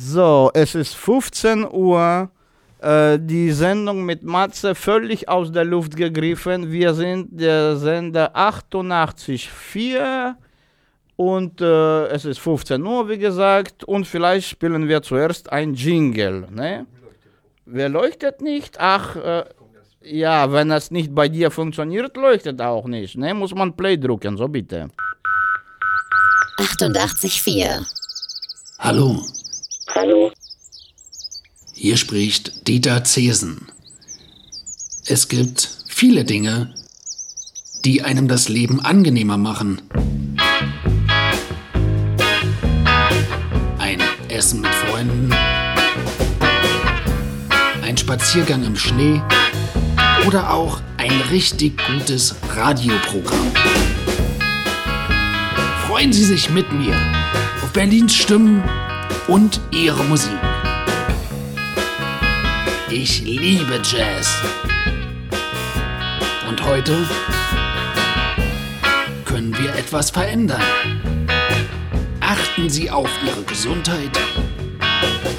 So, es ist 15 Uhr. Äh, die Sendung mit Matze völlig aus der Luft gegriffen. Wir sind der Sender 88.4 und äh, es ist 15 Uhr, wie gesagt. Und vielleicht spielen wir zuerst ein Jingle. Ne? Wer leuchtet nicht? Ach, äh, ja, wenn es nicht bei dir funktioniert, leuchtet auch nicht. Ne? Muss man Play drücken, so bitte. 88.4 Hallo, Hallo, hier spricht Dieter Zesen. Es gibt viele Dinge, die einem das Leben angenehmer machen. Ein Essen mit Freunden, ein Spaziergang im Schnee oder auch ein richtig gutes Radioprogramm. Freuen Sie sich mit mir auf Berlins Stimmen und ihre Musik. Ich liebe Jazz. Und heute können wir etwas verändern. Achten Sie auf Ihre Gesundheit.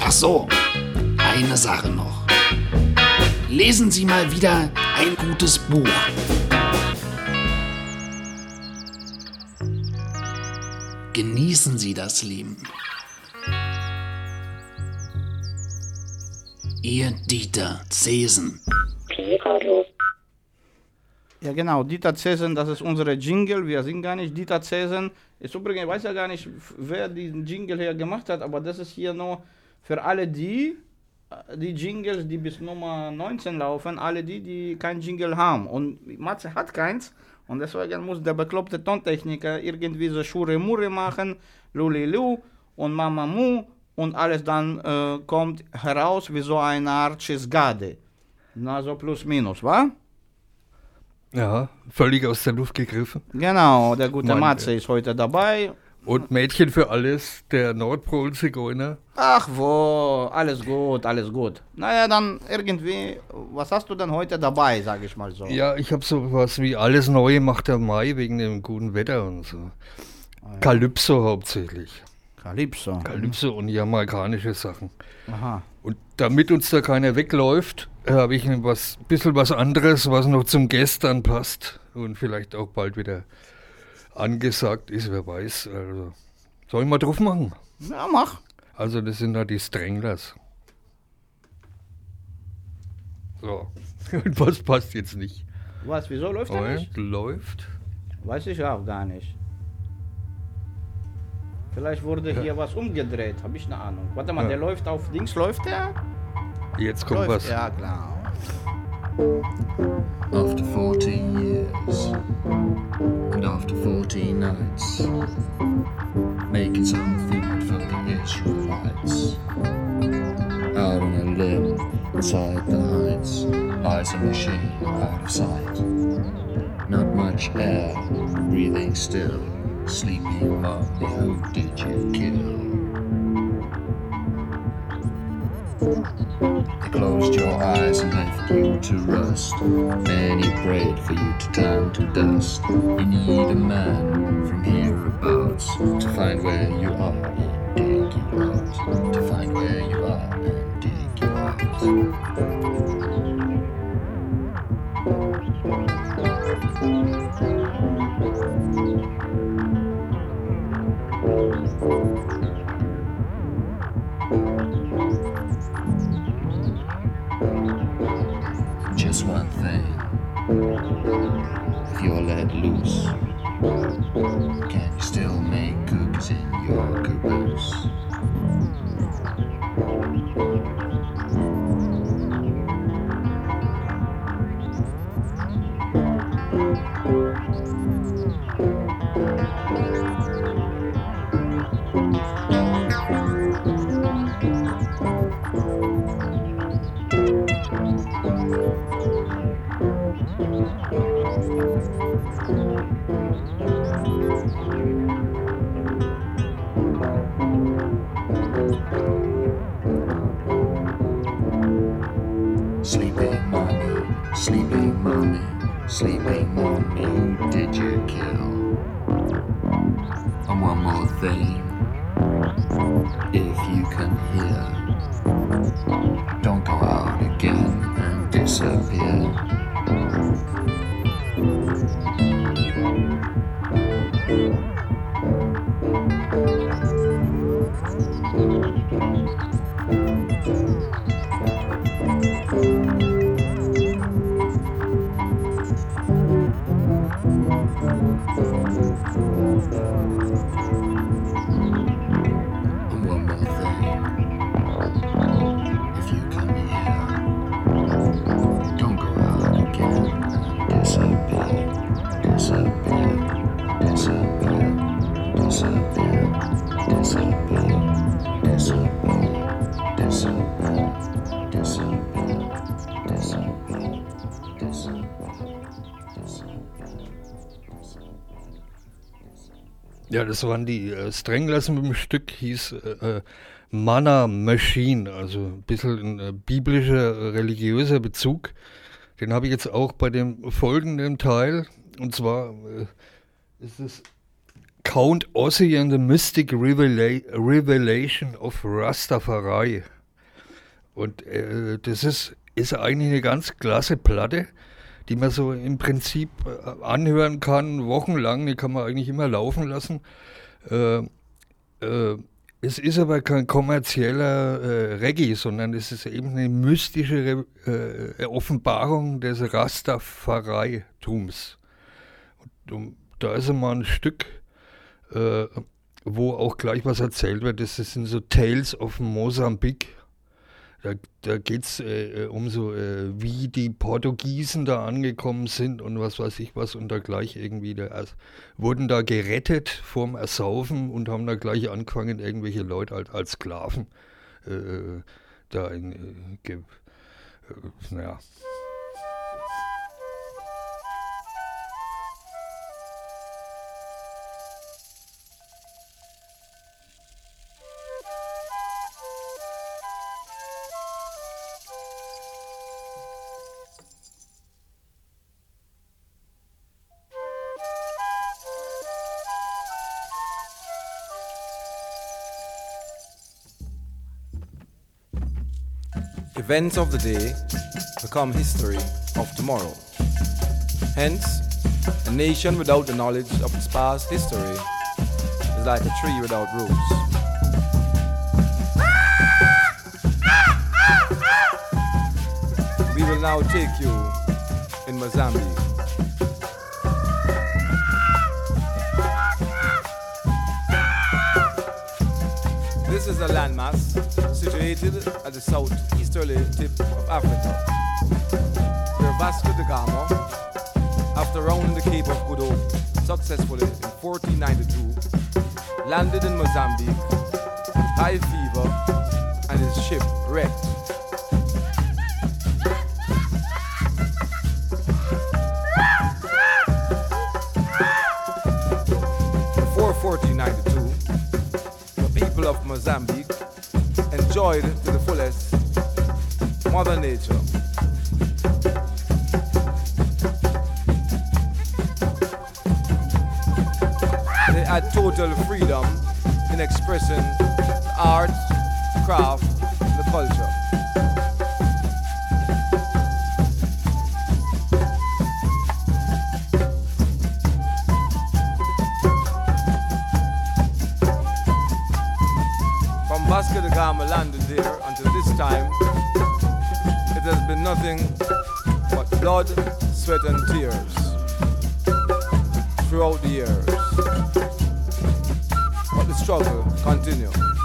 Ach so, eine Sache noch. Lesen Sie mal wieder ein gutes Buch. Genießen Sie das Leben. Ihr Dieter Zesen. Ja, genau. Dieter Zesen, das ist unsere Jingle. Wir sind gar nicht Dieter Zesen. Ist übrigens, ich weiß ja gar nicht, wer diesen Jingle hier gemacht hat, aber das ist hier nur für alle die, die Jingles, die bis Nummer 19 laufen, alle die, die kein Jingle haben. Und Matze hat keins. Und deswegen muss der bekloppte Tontechniker irgendwie so Schure-Mure machen, Lulilu und Mama Mu und alles dann äh, kommt heraus wie so eine Art Schisgade. Na, so plus minus, wa? Ja, völlig aus der Luft gegriffen. Genau, der gute Mann, Matze ist heute dabei. Und Mädchen für alles, der Nordpol-Zigeuner. Ach wo, alles gut, alles gut. Naja, dann irgendwie, was hast du denn heute dabei, sag ich mal so? Ja, ich habe so was wie alles Neue macht der Mai wegen dem guten Wetter und so. Kalypso hauptsächlich. Calypso. Kalypso und jamaikanische Sachen. Aha. Und damit uns da keiner wegläuft, habe ich ein was, bisschen was anderes, was noch zum Gestern passt und vielleicht auch bald wieder angesagt ist, wer weiß. Also, soll ich mal drauf machen? Ja, mach. Also das sind da die Stranglers. So. Und was passt jetzt nicht? Was, wieso läuft der nicht? Läuft. Weiß ich auch gar nicht. Vielleicht wurde hier was umgedreht, habe ich eine Ahnung. Warte mal, Ja. der läuft auf Dings, läuft der? Jetzt kommt läuft, was. ja klar. After 14 years and after 14 nights, making some food for the Israelites. Out on a limb inside the heights lies a machine out of sight. Not much air, breathing still, sleeping mommy, who did you kill? They closed your eyes and left you to rust. Many prayed for you to turn to dust. You need a man from hereabouts to find where you are and dig you out. To find where you are and dig you out. Ja, das waren die äh, Stranglers mit dem Stück, hieß äh, äh, Mana Machine, also ein bisschen ein äh, biblischer, äh, religiöser Bezug. Den habe ich jetzt auch bei dem folgenden Teil. Und zwar äh, ist es Count Ossie and the Mystic Revela Revelation of Rastafari. Und äh, das ist, ist eigentlich eine ganz klasse Platte, die man so im Prinzip äh, anhören kann, wochenlang, die kann man eigentlich immer laufen lassen. Äh, äh, es ist aber kein kommerzieller äh, Reggae, sondern es ist eben eine mystische Re äh, Offenbarung des Rastafari-Tums. Da ist einmal ein Stück, äh, wo auch gleich was erzählt wird. Das sind so Tales of Mosambik. Da, da geht es äh, um so, äh, wie die Portugiesen da angekommen sind und was weiß ich was und da gleich irgendwie, da, also, wurden da gerettet vorm Ersaufen und haben da gleich angefangen, irgendwelche Leute als, als Sklaven äh, da in, äh, äh, naja. Events of the day become history of tomorrow. Hence, a nation without the knowledge of its past history is like a tree without roots. We will now take you in Mozambique. This is a landmass situated at the southeasterly tip of Africa, where Vasco da Gama, after rounding the Cape of Good Hope successfully in 1492, landed in Mozambique high fever and his ship wrecked. Before 1492, the people of Mozambique enjoyed Mother Nature. They had total freedom in expressing art, craft, sweat, and tears throughout the years. But the struggle continues.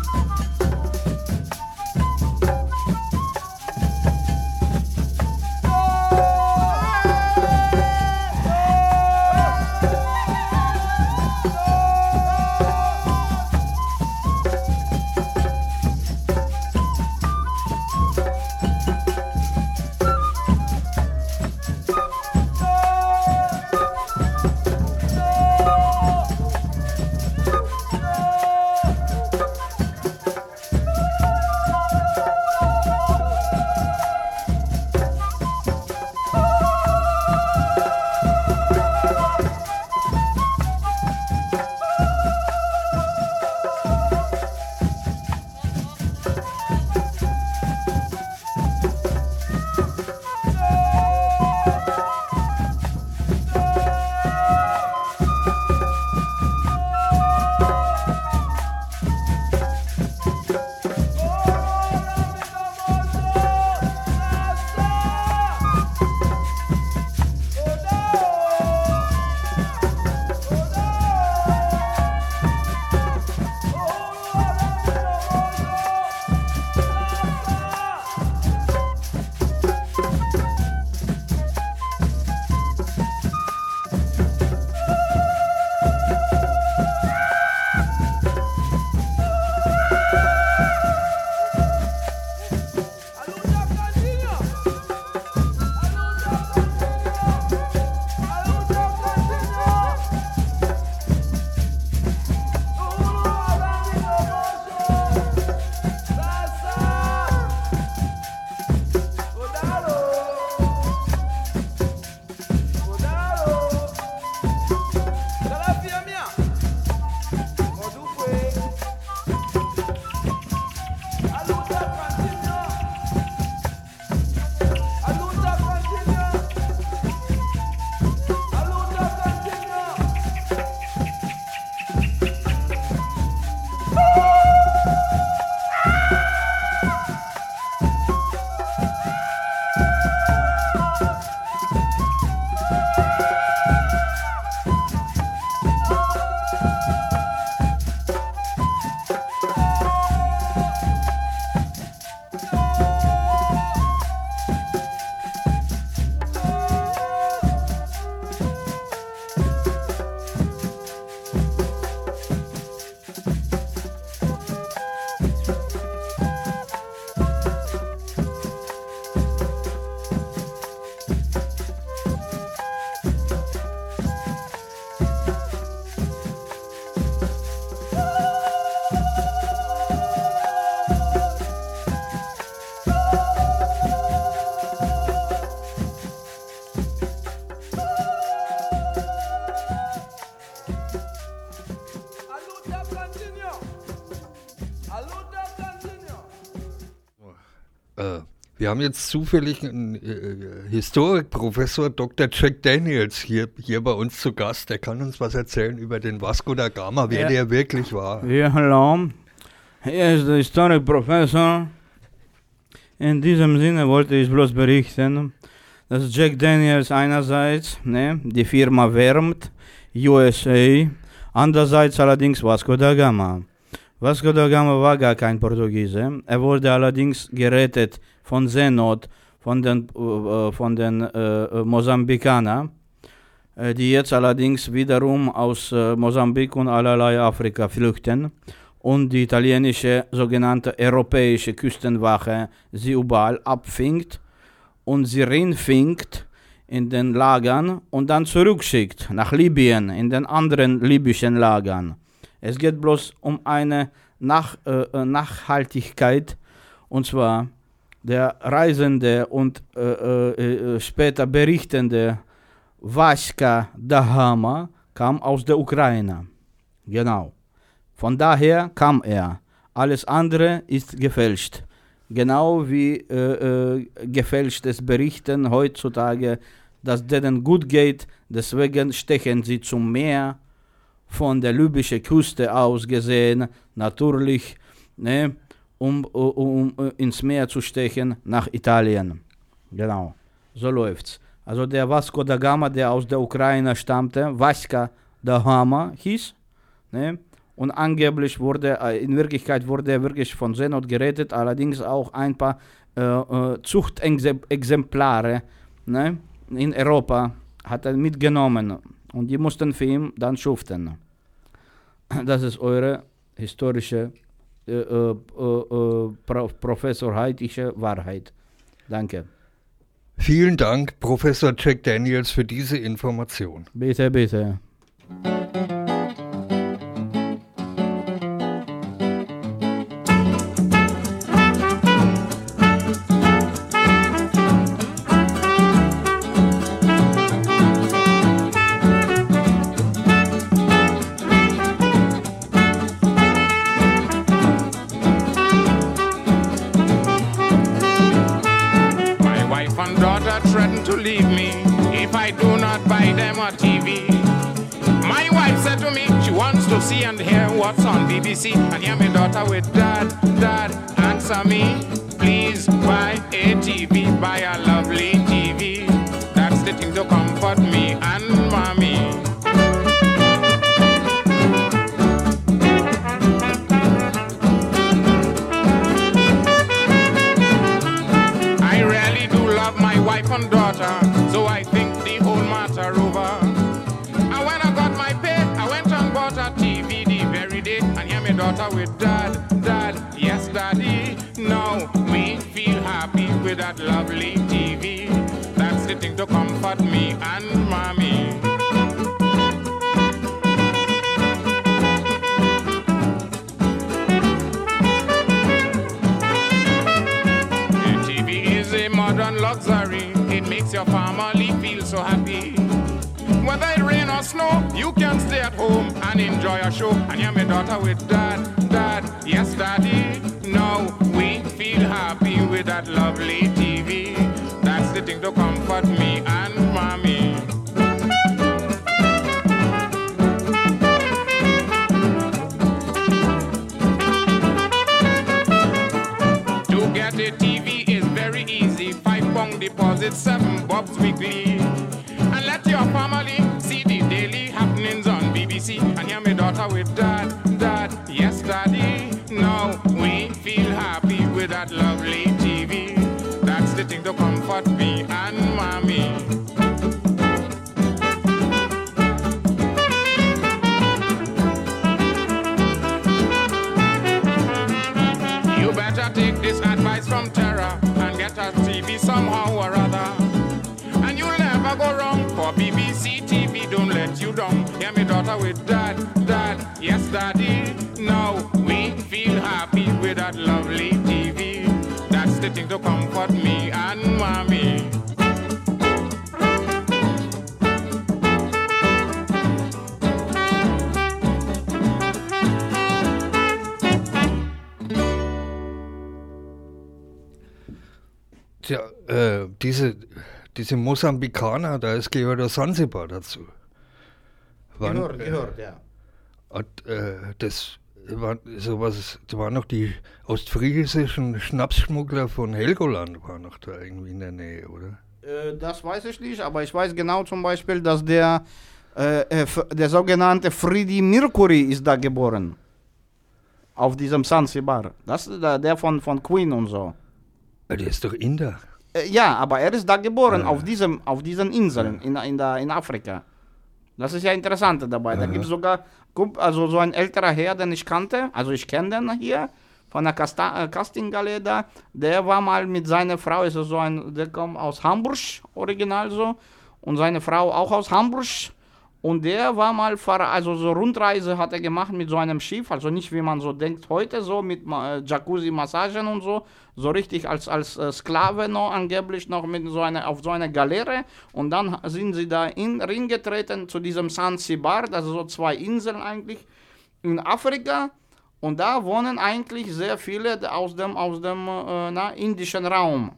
Wir haben jetzt zufällig einen äh, Historikprofessor Dr. Jack Daniels hier, hier bei uns zu Gast. Der kann uns was erzählen über den Vasco da Gama, wer Ja. der wirklich war. Ja, hallo. Hier ist der Historikprofessor. In diesem Sinne wollte ich bloß berichten, dass Jack Daniels einerseits ne, die Firma wärmt, USA, andererseits allerdings Vasco da Gama. Vasco da Gama war gar kein Portugiese. Er wurde allerdings gerettet von Seenot, von den, äh, von den äh, äh, Mosambikanern, äh, die jetzt allerdings wiederum aus äh, Mosambik und allerlei Afrika flüchten und die italienische sogenannte europäische Küstenwache sie überall abfinkt und sie reinfinkt in den Lagern und dann zurückschickt nach Libyen, in den anderen libyschen Lagern. Es geht bloß um eine nach, äh, äh, Nachhaltigkeit und zwar der Reisende und äh, äh, äh, später berichtende Vaska Dahama kam aus der Ukraine. Genau. Von daher kam er. Alles andere ist gefälscht. Genau wie äh, äh, gefälschtes Berichten heutzutage, dass denen gut geht, deswegen stechen sie zum Meer von der libyschen Küste aus gesehen, natürlich, ne, um, um, um ins Meer zu stechen nach Italien. Genau, so läuft's. Also der Vasco da Gama, der aus der Ukraine stammte, Vaska da Gama hieß, ne, und angeblich wurde, äh, in Wirklichkeit wurde er wirklich von Seenot gerettet, allerdings auch ein paar äh, äh, Zuchtexemplare ne, in Europa hat er mitgenommen und die mussten für ihn dann schuften. Das ist eure historische äh, äh, äh, Pro Professor Heitische Wahrheit. Danke. Vielen Dank, Professor Jack Daniels, für diese Information. Bitte, bitte. Leave me if I do not buy them a TV. My wife said to me she wants to see and hear what's on BBC. And hear my daughter with dad, dad, answer me. Please buy a TV, buy a lovely TV. That's the thing to comfort me and mommy. With dad, dad, yes, daddy. Now we feel happy with that lovely TV. That's the thing to comfort me and mommy. The TV is a modern luxury. It makes your family feel so happy. Whether it rain or snow, you can stay at home and enjoy a show. And hear my daughter with dad, dad, yes, daddy. Now we feel happy with that lovely TV. That's the thing to comfort me and mommy. To get a TV is very easy. Five pound deposit, seven bobs weekly. And let your family BBC. And hear my daughter with dad, dad, yes, daddy. Now we feel happy with that lovely TV. That's the thing to comfort me and mommy. You better take this advice from Terra and get a TV somehow or other. And you'll never go wrong for BBC TV. Don't let you down. Me, daughter, with dad, dad, yes, daddy. Now we feel happy with that lovely TV. That's the thing to comfort me and mommy. Tja, äh, diese, diese Mosambikaner, da ist gehört der Sansibar dazu. Wann, Gehört, gehört, ja. Hat, äh, das war sowas, da waren noch die ostfriesischen Schnapsschmuggler von Helgoland, waren noch da irgendwie in der Nähe, oder? Äh, das weiß ich nicht, aber ich weiß genau zum Beispiel, dass der, äh, äh, der sogenannte Freddie Mercury ist da geboren. Auf diesem Zanzibar. Das ist der, der von, von Queen und so. Äh, Der ist doch Inder. Äh, ja, aber er ist da geboren, Ja. auf, diesem, auf diesen Inseln in, in, der, in Afrika. Das ist ja interessant dabei. Da gibt es sogar also so ein älterer Herr, den ich kannte, also ich kenne den hier, von der Casta äh, Castinggalerei da, der war mal mit seiner Frau, ist so ein, der kommt aus Hamburg, original so, und seine Frau auch aus Hamburg. Und der war mal, Fahr also so Rundreise hat er gemacht mit so einem Schiff, also nicht wie man so denkt heute, so mit äh, Jacuzzi-Massagen und so, so richtig als, als äh, Sklave noch angeblich noch mit so einer, auf so einer Galeere. Und dann sind sie da in Ring getreten zu diesem Zanzibar, sind so zwei Inseln eigentlich in Afrika. Und da wohnen eigentlich sehr viele aus dem, aus dem äh, na, indischen Raum.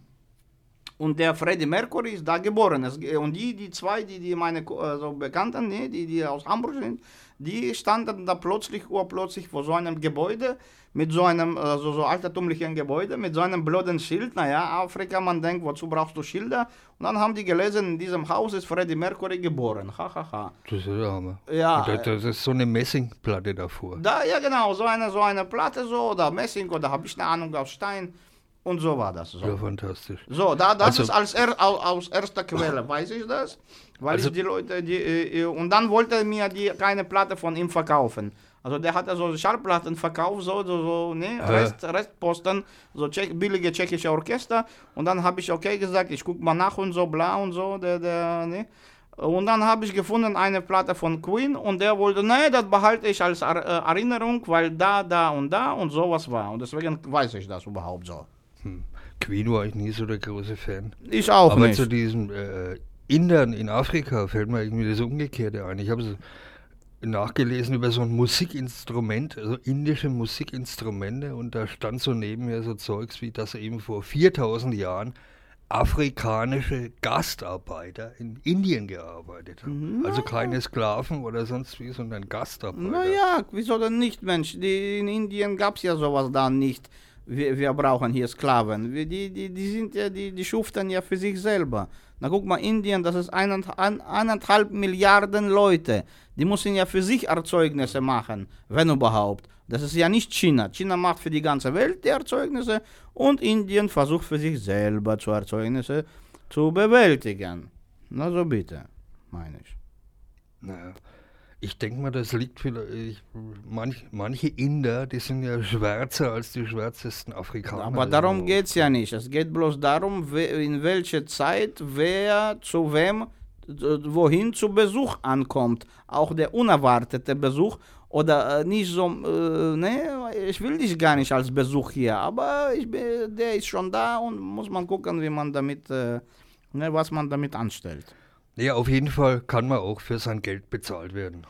Und der Freddie Mercury ist da geboren. Und die, die zwei, die, die meine Ko- äh, so Bekannten, ne, die, die aus Hamburg sind, die standen da plötzlich, urplötzlich vor so einem Gebäude, mit so einem, äh, so, altertümlichen Gebäude, mit so einem blöden Schild. Naja, Afrika, man denkt, wozu brauchst du Schilder? Und dann haben die gelesen, in diesem Haus ist Freddie Mercury geboren. Ha, ha, ha. Das ist Hammer. Ja, Und da, das ist so eine Messingplatte davor. Da, ja genau, so eine, so eine Platte so, oder Messing, oder habe ich eine Ahnung, aus Stein. Und so war das. So. Ja, fantastisch. So, da, das Also- ist als er, au- aus erster Quelle, weiß ich das. Weil Also- ich die Leute, die, äh, äh, und dann wollte er mir die, keine Platte von ihm verkaufen. Also der hat so Schallplatten verkauft, so, so, so ne, Rest, Restposten, so tschech, billige tschechische Orchester. Und dann habe ich okay gesagt, ich guck mal nach und so, bla und so, der, der, ne. Und dann habe ich gefunden eine Platte von Queen und der wollte, nee, das behalte ich als äh, Erinnerung, weil da, da und da und sowas war. Und deswegen weiß ich das überhaupt so. Queen war ich nie so der große Fan. Ich auch Aber nicht. zu diesen äh, Indern in Afrika fällt mir irgendwie das Umgekehrte ein. Ich habe so nachgelesen über so ein Musikinstrument, also indische Musikinstrumente und da stand so neben mir so Zeugs wie, dass eben vor 4000 Jahren afrikanische Gastarbeiter in Indien gearbeitet haben. Also keine Sklaven oder sonst wie, sondern Gastarbeiter. Naja, wieso denn nicht, Mensch? Die, in Indien gab es ja sowas da nicht. Wir, wir brauchen hier Sklaven. Wir, die, die, die sind ja, die, die schuften ja für sich selber. Na guck mal, Indien, das ist eineinhalb, ein- eineinhalb Milliarden Leute. Die müssen ja für sich Erzeugnisse machen, wenn überhaupt. Das ist ja nicht China. China macht für die ganze Welt die Erzeugnisse und Indien versucht für sich selber zu Erzeugnisse zu bewältigen. Na so bitte, meine ich. Naja, ich denke mal, das liegt vielleicht. Manch, manche Inder, die sind ja schwärzer als die schwärzesten Afrikaner. Aber darum geht es ja nicht. Es geht bloß darum, in welcher Zeit wer zu wem, wohin zu Besuch ankommt. Auch der unerwartete Besuch oder äh, nicht so, äh, ne, ich will dich gar nicht als Besuch hier, aber ich, bin- der ist schon da und muss man gucken, wie man damit, äh, ne, was man damit anstellt. Ja, auf jeden Fall kann man auch für sein Geld bezahlt werden.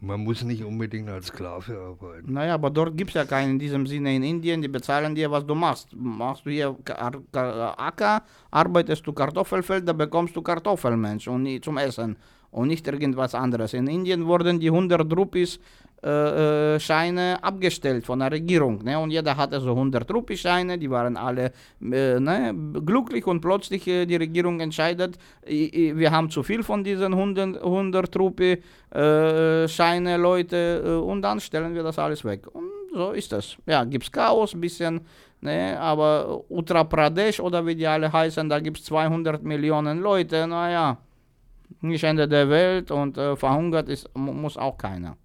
Man muss nicht unbedingt als Sklave arbeiten. Naja, aber dort gibt es ja keinen in diesem Sinne in Indien, die bezahlen dir, was du machst. Machst du hier Acker, arbeitest du Kartoffelfeld, da bekommst du Kartoffelmensch und zum Essen und nicht irgendwas anderes. In Indien wurden die 100 Rupees äh, äh, Scheine abgestellt von der Regierung. Ne? Und jeder hatte so 100 Rupee Scheine, die waren alle äh, ne? glücklich und plötzlich äh, die Regierung entscheidet, wir haben zu viel von diesen 100, 100 Rupee äh, Scheine, Leute, äh, und dann stellen wir das alles weg. Und so ist das. Ja, gibt's Chaos ein bisschen, ne? aber Uttar Pradesh oder wie die alle heißen, da gibt's 200 Millionen Leute, naja, nicht Ende der Welt und verhungert ist, mu- muss auch keiner.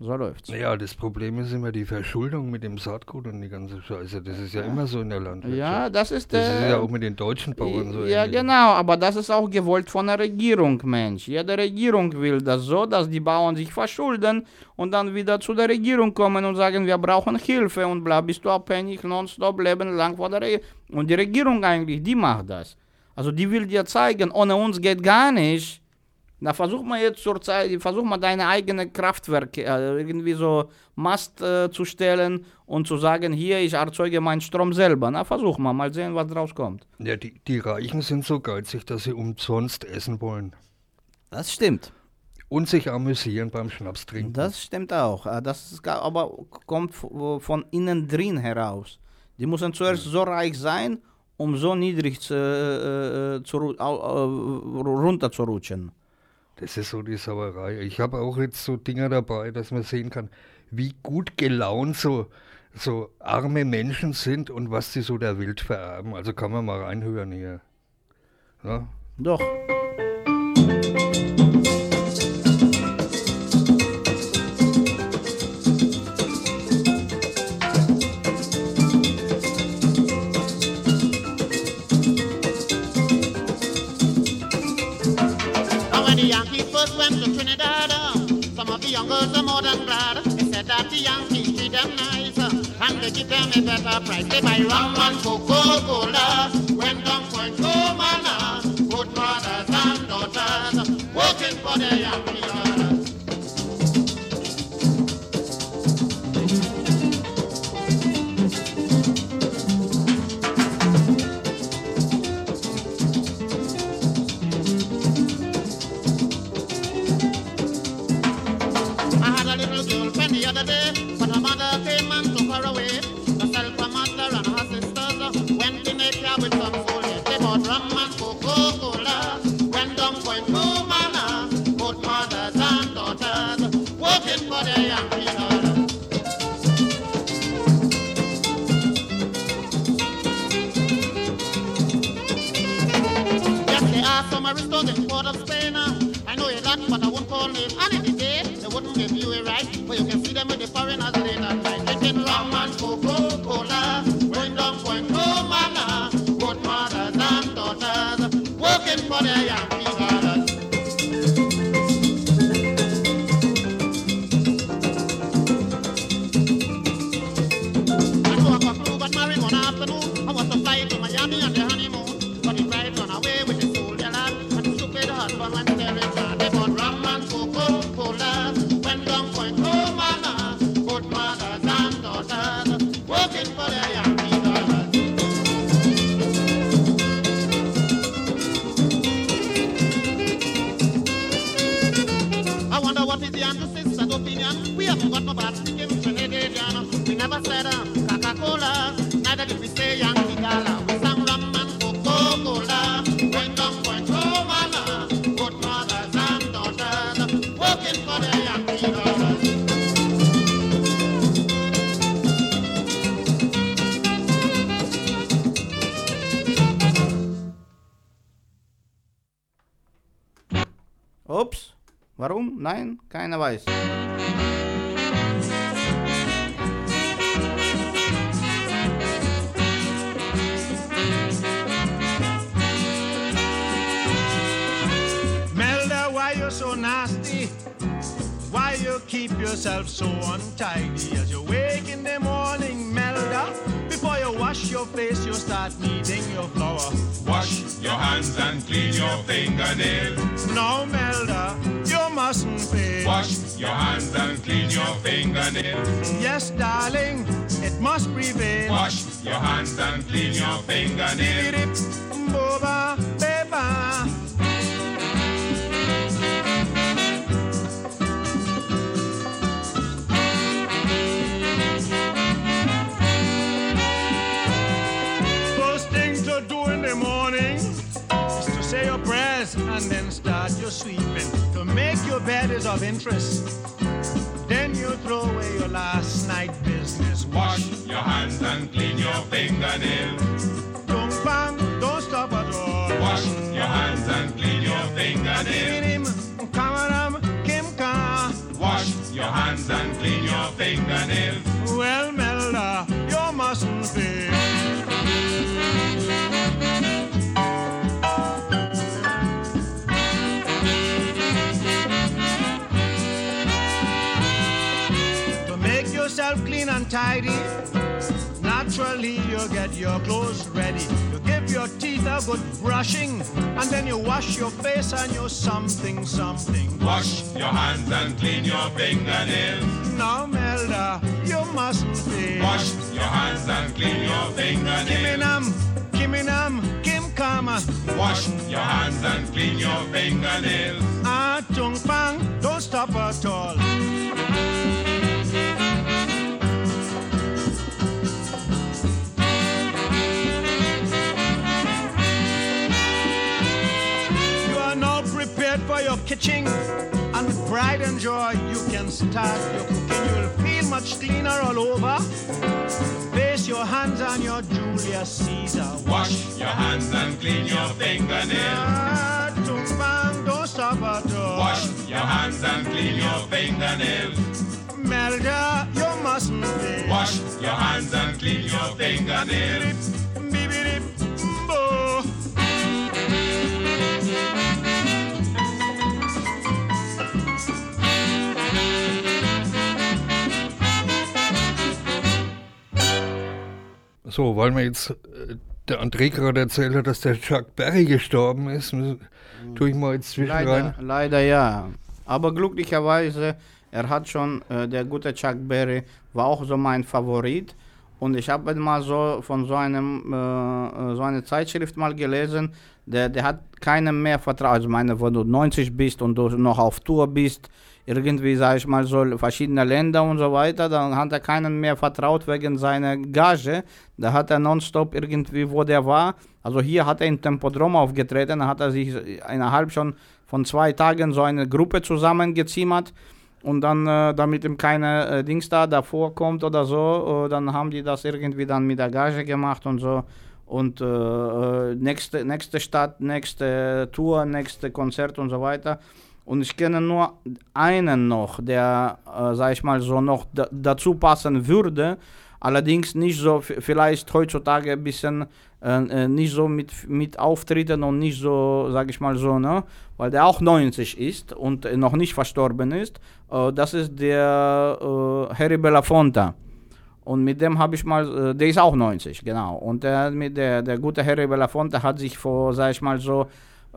So läuft's. Ja, das Problem ist immer die Verschuldung mit dem Saatgut und die ganze Scheiße. Das ist ja, immer so in der Landwirtschaft. Ja, das ist das ist der. ja auch mit den deutschen Bauern so ja, genau, aber das ist auch gewollt von der Regierung, Mensch. Jede Regierung will das so, dass die Bauern sich verschulden und dann wieder zu der Regierung kommen und sagen, wir brauchen Hilfe und bla, bist du abhängig, nonstop, leben lang von der Regierung. Und die Regierung eigentlich, die macht das. Also die will dir zeigen, ohne uns geht gar nicht. Na, versuch mal jetzt zur Zeit, versuch mal deine eigene Kraftwerke äh, irgendwie so Mast äh, zu stellen und zu sagen, hier, ich erzeuge meinen Strom selber. Na, versuch mal, mal sehen, was draus kommt. Ja, die, die Reichen sind so geizig, dass sie umsonst essen wollen. Das stimmt. Und sich amüsieren beim Schnaps trinken. Das stimmt auch. Äh, Das ist aber kommt von innen drin heraus. Die müssen zuerst so reich sein, um so niedrig zu, äh, äh, zu, äh, runterzurutschen. Das ist so die Sauerei. Ich habe auch jetzt so Dinger dabei, dass man sehen kann, wie gut gelaunt so, so arme Menschen sind und was sie so der Welt vererben. Also kann man mal reinhören hier. Ja? Doch. A better price. They buy rum and Coca-Cola, when down Point oh, Comana, good mothers and daughters, working for their Yankee orders. I had a little girlfriend the other day, que por ella. Nein, keiner weiß. Melda, why you so nasty? Why you keep yourself so untidy as you wake in the morning, Melda? Before you wash wash your face, you start kneading your flour. Wash your hands and clean your fingernails. No, Melda, you mustn't. Wash your hands and clean your fingernails. Yes, darling, it must prevail. Wash your hands and clean your fingernails. Boba, beba. First thing to do in the morning is to say your prayers and then your bed is of interest. Then you throw away your last night business. Wash your hands and clean your fingernails. Don't bang, don't stop at all. Wash your hands and clean your fingernails. Wash your hands and clean your fingernails. Well, Melda, you mustn't fail. Yourself clean and tidy, naturally you get your clothes ready. You give your teeth a good brushing, and then you wash your face and your something something. Wash your hands and clean your fingernails. Now, Melda, you mustn't fail. Wash your hands and clean your fingernails. Kiminam, Kiminam, Kim Kama. Wash your hands and clean your fingernails. Ah, Tung Pang, don't stop at all. Prepared for your kitchen, and with pride and joy you can start your cooking. You will feel much cleaner all over. Place your hands on your Julius Caesar. Wash your hands and clean your fingernails. Don't stop at all. Wash your hands and clean your fingernails. Melda, you mustn't fail. Wash your hands and clean your fingernails. So, weil mir jetzt äh, der André gerade erzählt hat, dass der Chuck Berry gestorben ist, tue ich mal jetzt zwischen Leider, rein. leider ja. Aber glücklicherweise, er hat schon, äh, der gute Chuck Berry war auch so mein Favorit. Und ich habe mal so von so einem, äh, äh, so eine Zeitschrift mal gelesen, der, der hat keinem mehr vertraut. Also meine, wenn du 90 bist und du noch auf Tour bist, irgendwie, sag ich mal, so verschiedene Länder und so weiter, dann hat er keinen mehr vertraut wegen seiner Gage. Da hat er nonstop irgendwie, wo der war. Also hier hat er im Tempodrom aufgetreten, da hat er sich innerhalb schon von zwei Tagen so eine Gruppe zusammengezimmert und dann, äh, damit ihm keine äh, Dings da davor kommt oder so, äh, dann haben die das irgendwie dann mit der Gage gemacht und so. Und äh, äh, nächste, nächste Stadt, nächste Tour, nächste Konzert und so weiter. Und ich kenne nur einen noch, der, äh, sag ich mal, so noch da, dazu passen würde. Allerdings nicht so, vielleicht heutzutage ein bisschen äh, äh, nicht so mit, mit Auftritten und nicht so, sag ich mal so, ne? Weil der auch 90 ist und noch nicht verstorben ist. Äh, das ist der äh, Harry Belafonte. Und mit dem habe ich mal, äh, der ist auch 90, genau. Und der, der, der gute Harry Belafonte hat sich vor, sag ich mal so,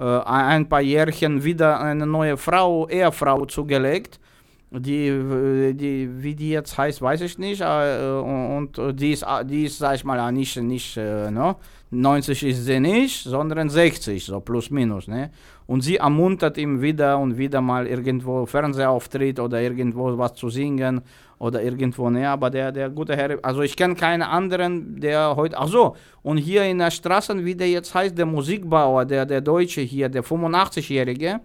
ein paar Jährchen wieder eine neue Frau, Ehefrau zugelegt. Die, äh, die, wie die jetzt heißt, weiß ich nicht. Äh, und äh, die ist, äh, die ist, sag ich mal, äh, nicht, nicht äh, ne? 90 ist sie nicht, sondern 60, so plus minus. Ne? Und sie ermuntert ihm wieder und wieder mal irgendwo Fernsehauftritt oder irgendwo was zu singen oder irgendwo, ne? Aber der, der gute Herr, also ich kenne keinen anderen, der heute, ach so, und hier in der Straße, wie der jetzt heißt, der Musikbauer, der, der Deutsche hier, der 85-Jährige,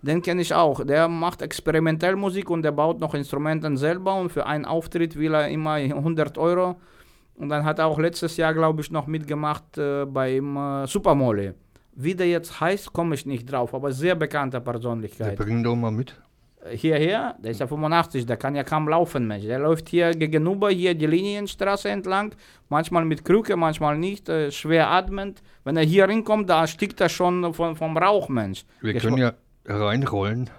den kenne ich auch. Der macht experimentell Musik und der baut noch Instrumenten selber und für einen Auftritt will er immer 100 Euro. Und dann hat er auch letztes Jahr, glaube ich, noch mitgemacht äh, beim äh, Supermole. Wie der jetzt heißt, komme ich nicht drauf, aber sehr bekannte Der Persönlichkeit. bringt doch mal mit. Hierher, der ist ja 85, der kann ja kaum laufen, Mensch. Der läuft hier gegenüber, hier die Linienstraße entlang, manchmal mit Krücke, manchmal nicht, äh, schwer atmend. Wenn er hier hinkommt, da stickt er schon von, vom Rauch, Mensch. Wir Ich können ja reinrollen.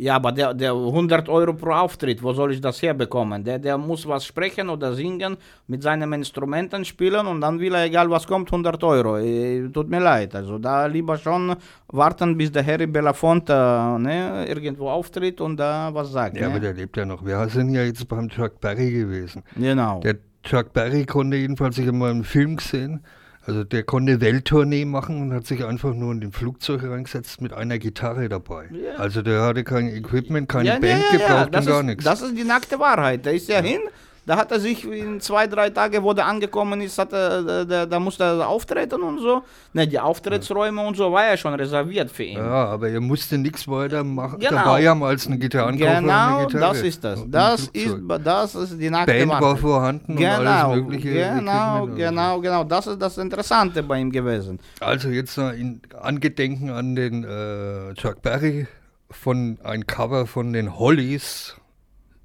Ja, aber der, der 100 Euro pro Auftritt, wo soll ich das herbekommen? Der, der muss was sprechen oder singen, mit seinen Instrumenten spielen und dann will er, egal was kommt, 100 Euro. Äh, tut mir leid. Also da lieber schon warten, bis der Harry Belafonte ne, irgendwo auftritt und da was sagt. Ja, ne? aber der lebt ja noch. Wir sind ja jetzt beim Chuck Berry gewesen. Genau. Der Chuck Berry konnte jedenfalls, ich habe mal einen Film gesehen, also der konnte Welttournee machen und hat sich einfach nur in den Flugzeug reingesetzt mit einer Gitarre dabei. Ja. Also der hatte kein Equipment, keine ja, Band ja, ja, ja. gebraucht und gar ist, nichts. Das ist die nackte Wahrheit. Da ist er hin, da hat er sich in zwei, drei Tage, wo der angekommen ist, hat er, da, da musste er auftreten und so. Ne, die Auftrittsräume und so war ja schon reserviert für ihn. Ja, aber er musste nichts weiter machen, Genau. dabei haben als eine Gitarrenkoffer und eine Genau, Gitarre. das ist das. Das ist, das ist die nackte Band Wahrheit. war vorhanden und alles Genau, mögliche genau, genau, genau. Das ist das Interessante bei ihm gewesen. Also jetzt in Angedenken an den äh, Chuck Berry von ein Cover von den Hollies,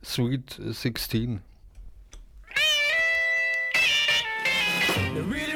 Sweet 16. Really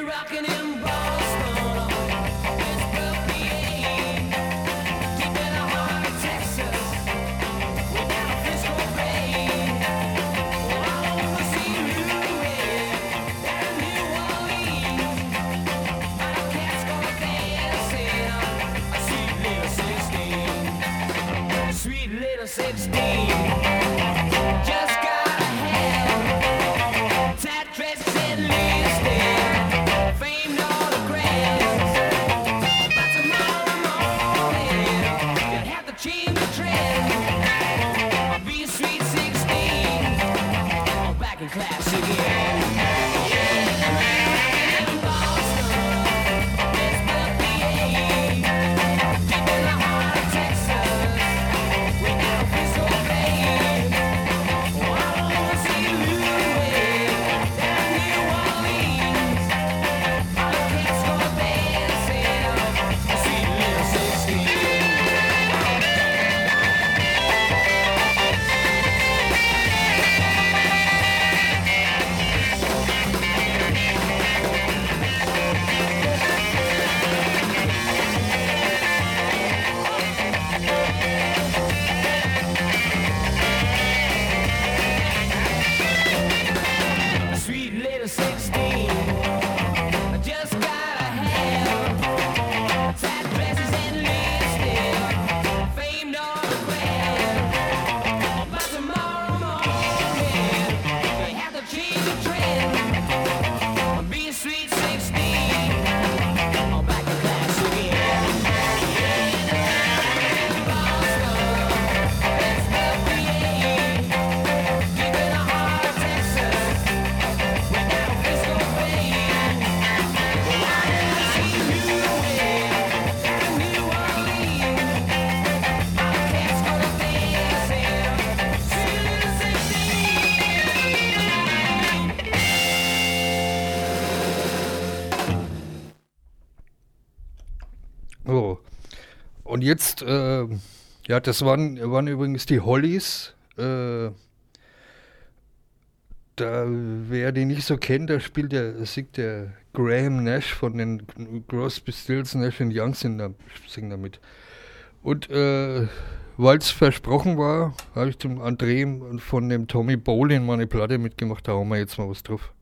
ja, das waren, waren übrigens die Hollies. Äh, da, wer die nicht so kennt, da spielt der, singt der Graham Nash von den Crosby, Stills, Nash und Young sind da, singen da mit. Und äh, weil es versprochen war, habe ich dem André von dem Tommy Bolin mal eine Platte mitgemacht, da haben wir jetzt mal was drauf.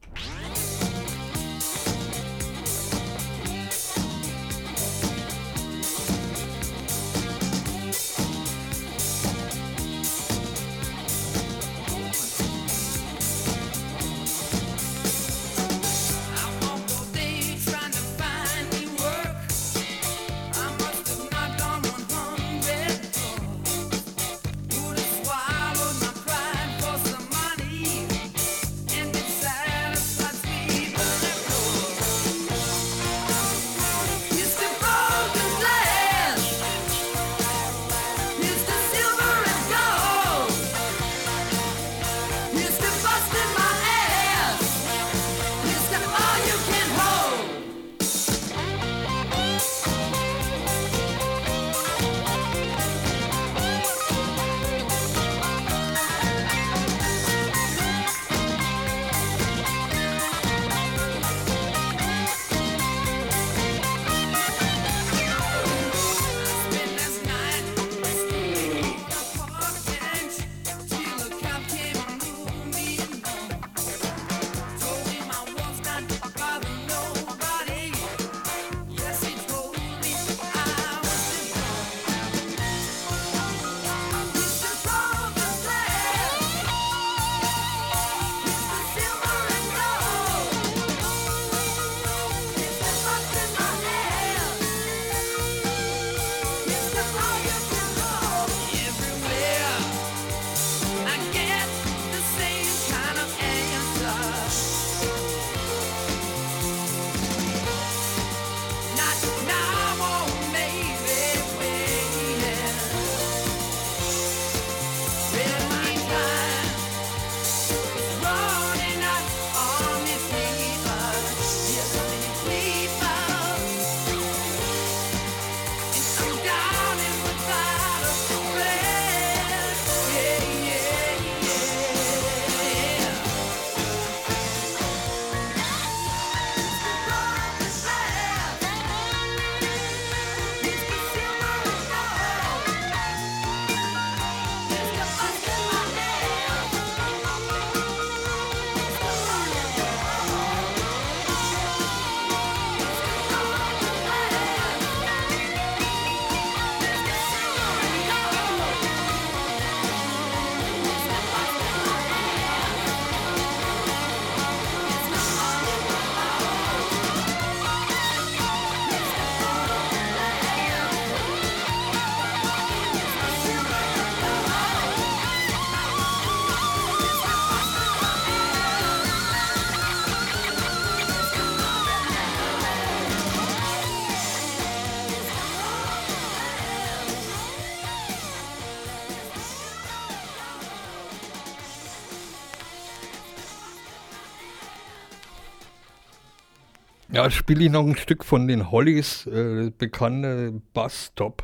Ja, spiele ich noch ein Stück von den Hollies, äh, bekannte Bus Stop.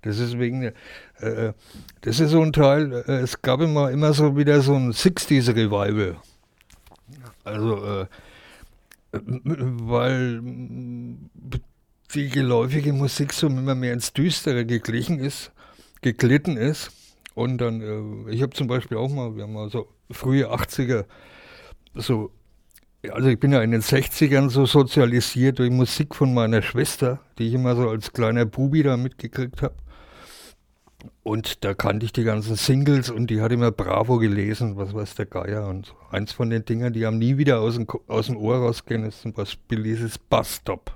Das ist wegen, äh, das ist so ein Teil, äh, es gab immer, immer so wieder so ein 60s Revival. Also, äh, weil die geläufige Musik so immer mehr ins Düstere geglichen ist, geglitten ist. Und dann, äh, ich habe zum Beispiel auch mal, wir haben mal so frühe 80er, so, also ich bin ja in den 60ern so sozialisiert durch Musik von meiner Schwester, die ich immer so als kleiner Bubi da mitgekriegt habe. Und da kannte ich die ganzen Singles und die hat immer Bravo gelesen, was weiß der Geier. Und so. eins von den Dingern, die haben nie wieder aus dem, aus dem Ohr rausgehen, ist zum Beispiel dieses Bus Stop.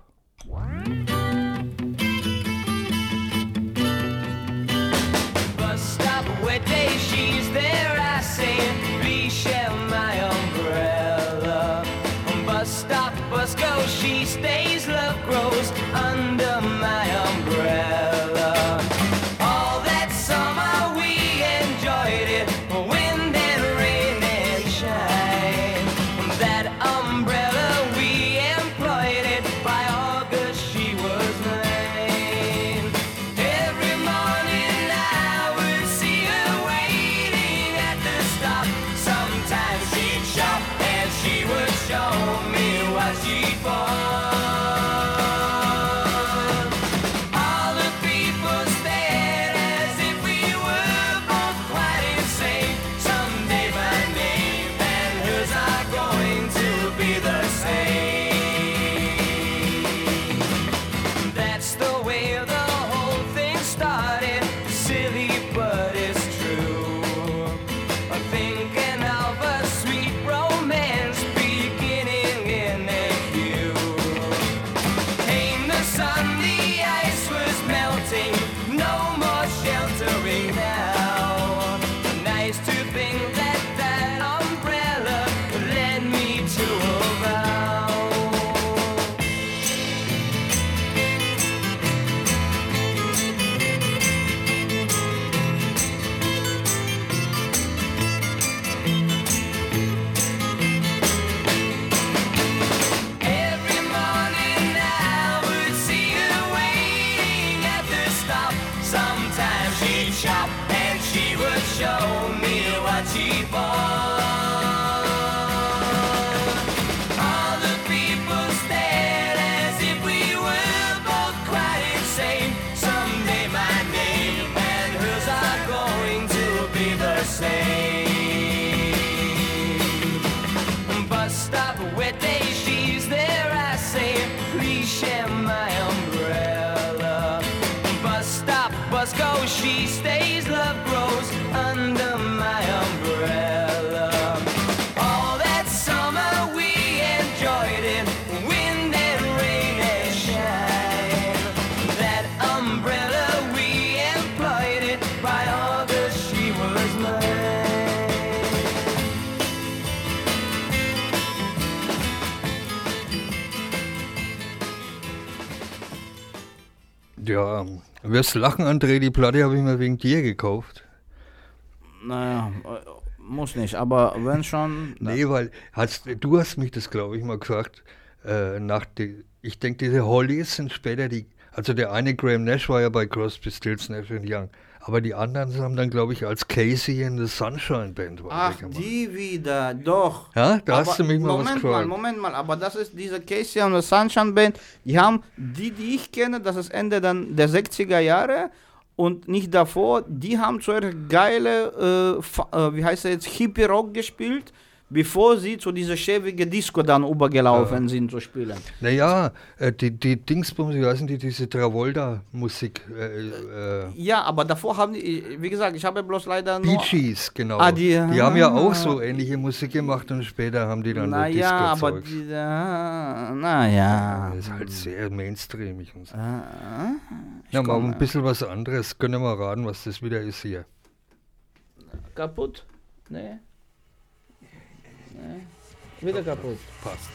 Ja, wirst lachen, André, die Platte habe ich mir wegen dir gekauft. Naja, äh, muss nicht, aber wenn schon. Nee, weil hast, du hast mich das, glaube ich, mal gesagt. Äh, nach die, ich denke, diese Hollies sind später die. Also der eine Graham Nash war ja bei Crosby, Stills, Nash Young. Aber die anderen haben dann, glaube ich, als Casey in the Sunshine Band Ach, die wieder, doch. Ja, da Aber hast du mich mal was Moment mal. Moment mal, aber das ist diese Casey und the Sunshine Band. Die haben, die, die ich kenne, das ist Ende dann der 60er Jahre und nicht davor, die haben zuerst geile, äh, äh, wie heißt er jetzt, Hippie-Rock gespielt, bevor sie zu dieser schäbige Disco dann übergelaufen sind zu spielen. Naja, äh, die, die Dingsbums, wie heißen die, diese Travolta-Musik? Äh, äh, Ja, aber davor haben die, wie gesagt, ich habe bloß leider nur... Bee Gees, genau. Ah, die- haben ja auch so ähnliche Musik gemacht und später haben die dann Naja, aber Disco-Zeugs. die, äh, naja. Das ist halt sehr mainstreamig und so. Äh, Ja, mal ein bisschen was anderes. Können wir mal raten, was das wieder ist hier. Kaputt? Nee. Nee. Wieder kaputt. Passt.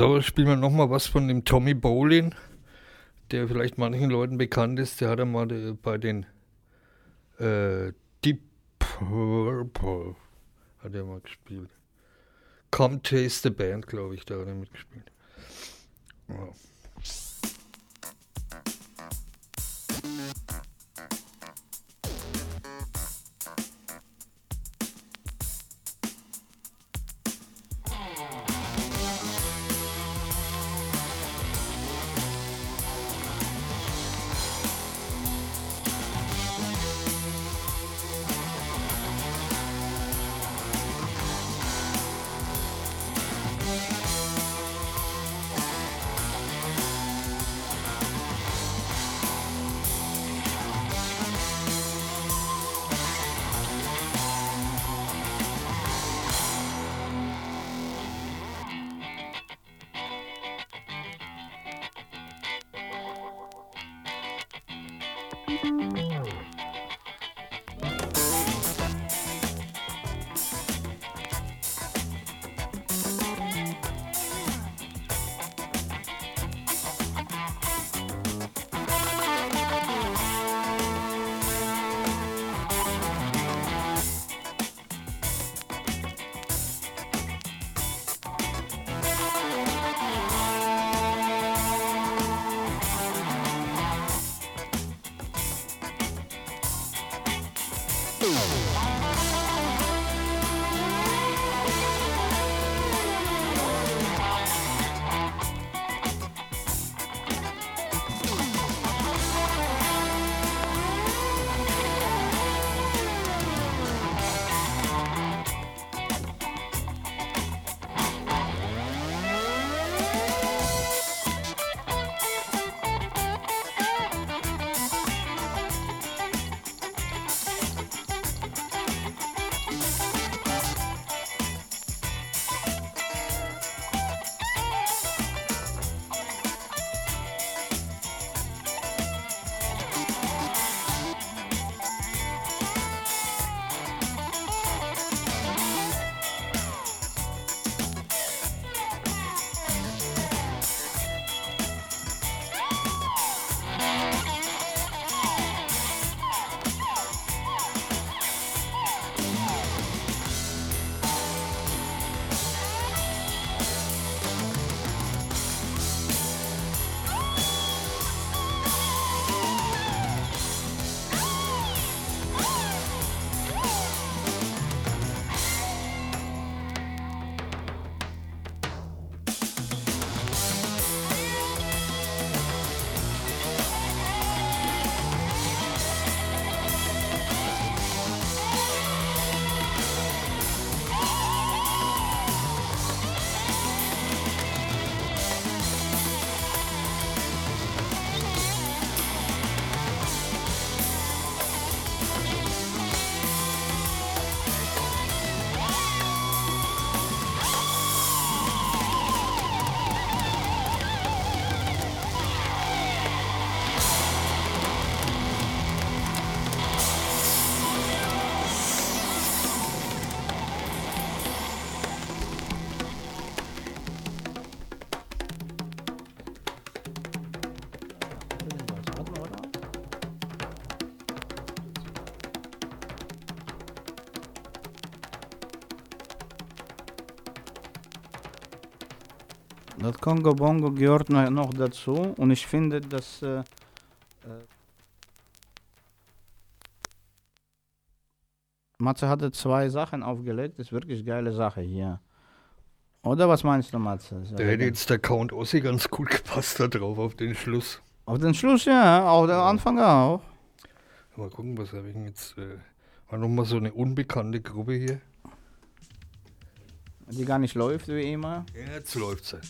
So, spielen wir nochmal was von dem Tommy Bolin, der vielleicht manchen Leuten bekannt ist. Der hat einmal äh, bei den äh, Deep Purple hat er mal gespielt. Come Taste the Band, glaube ich, da hat er mitgespielt. Ja. Das Kongo Bongo gehört noch dazu und ich finde, dass äh, äh, Matze hatte zwei Sachen aufgelegt, das ist wirklich geile Sache hier. Oder was meinst du, Matze? Da hätte jetzt der Count Ossi ganz gut gepasst da drauf auf den Schluss. Auf den Schluss, ja, auch der Anfang auch. Mal gucken, was habe ich denn jetzt. Äh, war nochmal so eine unbekannte Gruppe hier. Die gar nicht läuft wie immer. Jetzt läuft sie.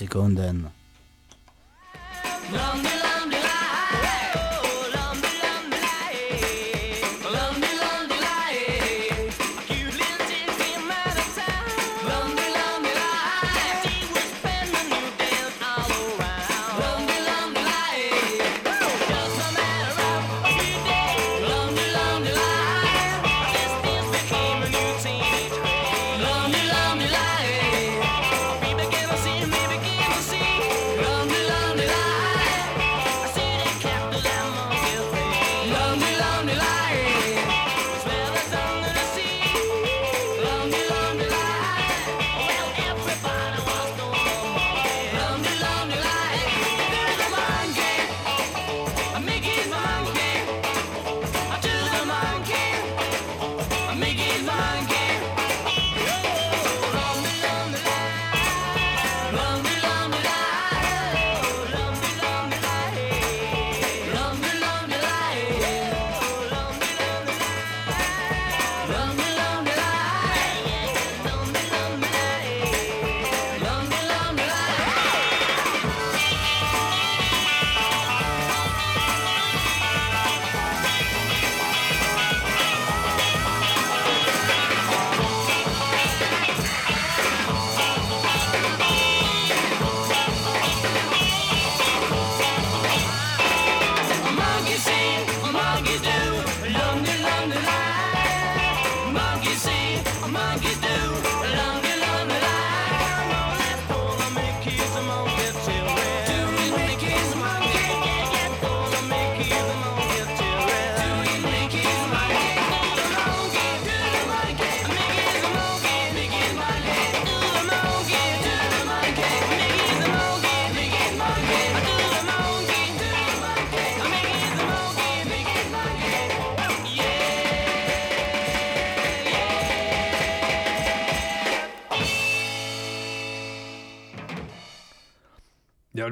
seconden.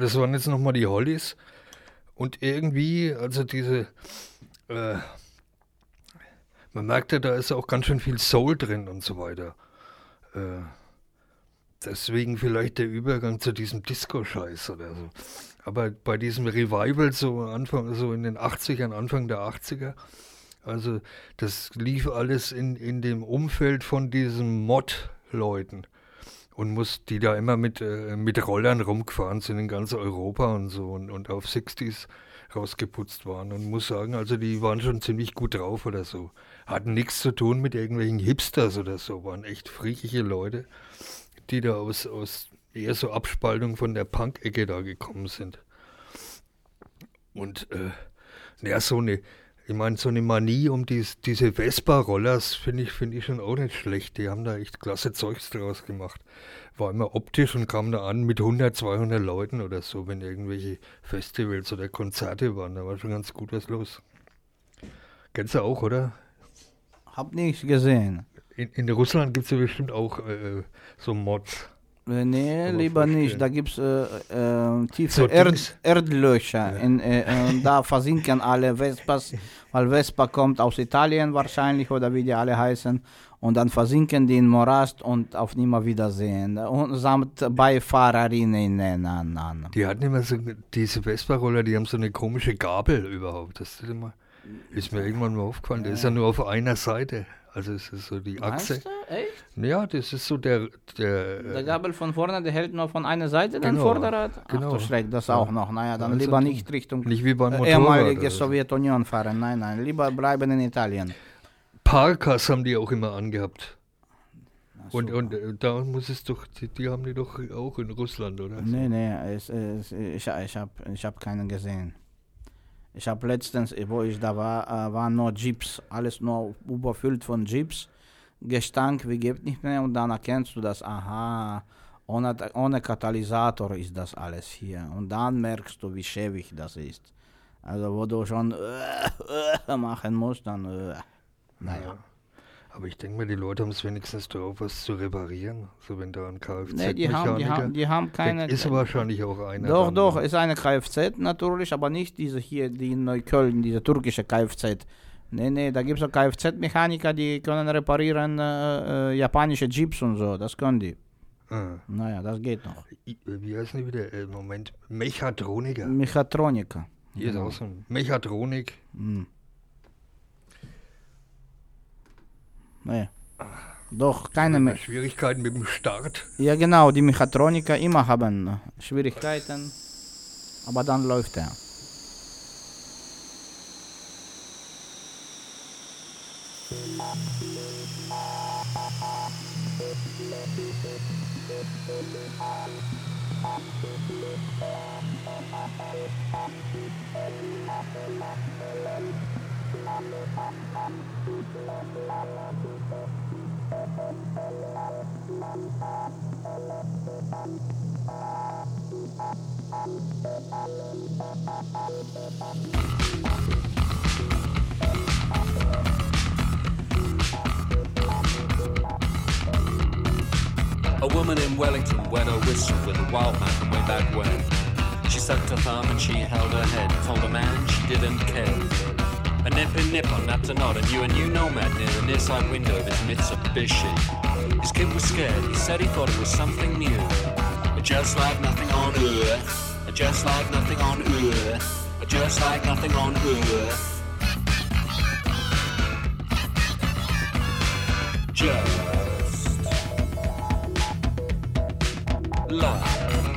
Das waren jetzt nochmal die Hollies. Und irgendwie, also diese, äh, man merkt ja, da ist auch ganz schön viel Soul drin und so weiter. Äh, deswegen vielleicht der Übergang zu diesem Disco-Scheiß oder so. Aber bei diesem Revival so Anfang, so in den 80ern, Anfang der 80er, also das lief alles in, in dem Umfeld von diesen Mod-Leuten und muss die da immer mit, äh, mit Rollern rumgefahren sind in ganz Europa und so und, und auf 60s rausgeputzt waren und muss sagen, also die waren schon ziemlich gut drauf oder so. Hatten nichts zu tun mit irgendwelchen Hipsters oder so, waren echt friedliche Leute, die da aus, aus eher so Abspaltung von der Punk-Ecke da gekommen sind. Und äh, ja, so eine, ich meine, so eine Manie um dies, diese Vespa-Rollers finde ich, finde ich schon auch nicht schlecht. Die haben da echt klasse Zeugs draus gemacht. War immer optisch und kam da an mit 100, 200 Leuten oder so, wenn irgendwelche Festivals oder Konzerte waren. Da war schon ganz gut was los. Kennst du auch, oder? Hab nicht gesehen. In, in Russland gibt es ja bestimmt auch äh, so Mods. Äh, Nee, lieber nicht. Da gibt es äh, äh, tiefe So Erd. Erdlöcher. In, äh, äh, da versinken alle Vespas, weil Vespa kommt aus Italien wahrscheinlich oder wie die alle heißen. und dann versinken die in Morast und auf Nimmerwiedersehen. Und samt Beifahrerinnen. Na, na, na. Die hatten immer so, diese Vespa-Roller, die haben so eine komische Gabel überhaupt. Das ist, immer, ist mir irgendwann mal aufgefallen. Das ist ja nur auf einer Seite. Also es ist so die Achse. Echt? Ja, das ist so der, der, Der Gabel von vorne, der hält nur von einer Seite den Genau, Vorderrad? Ach genau. du Schreck, das Ja. auch noch. Naja, dann Also lieber nicht Richtung nicht wie beim äh, Motorrad ehemalige. Sowjetunion fahren. Nein, nein, lieber bleiben in Italien. Parkas haben die auch immer angehabt. Und, und äh, da muss es doch, die, die haben die doch auch in Russland, oder? Nee, nee, es, es, ich, ich habe ich hab keinen gesehen. Ich habe letztens, wo ich da war, äh, waren nur Jeeps, alles nur überfüllt von Jeeps. Gestank, wie gibt nicht mehr und dann erkennst du das, aha, ohne, ohne Katalysator ist das alles hier. Und dann merkst du, wie schäbig das ist. Also wo du schon äh, äh, machen musst, dann äh, naja. Aber ich denke mal, die Leute haben es wenigstens drauf, was zu reparieren. So wenn da ein Kfz Nee, die haben, die, haben, die haben keine. Ist wahrscheinlich auch einer. Doch, dann, doch, ne? ist eine Kfz natürlich, aber nicht diese hier, die in Neukölln, diese türkische Kfz. Nee, nee, da gibt es Kfz-Mechaniker, die können reparieren äh, äh, japanische Jeeps und so, das können die. Ah. Naja, das geht noch. I- Wie heißen die wieder? Äh, Moment. Mechatroniker. Mechatroniker. Hier ist Genau. auch so ein Mechatronik. Hm. Nee. Doch, keine mehr. Schwierigkeiten mit dem Start. Ja, genau, die Mechatroniker immer haben äh, Schwierigkeiten, aber dann läuft er. A woman in Wellington wet her whistle with a wild man way back when. She sucked her thumb and she held her head. Told a man she didn't care. A nip and nip on napped a nod and you a new nomad near the near side window of his Mitsubishi. His kid was scared. He said he thought it was something new. Just like nothing on earth. Just like nothing on earth. Just like nothing on earth. Just like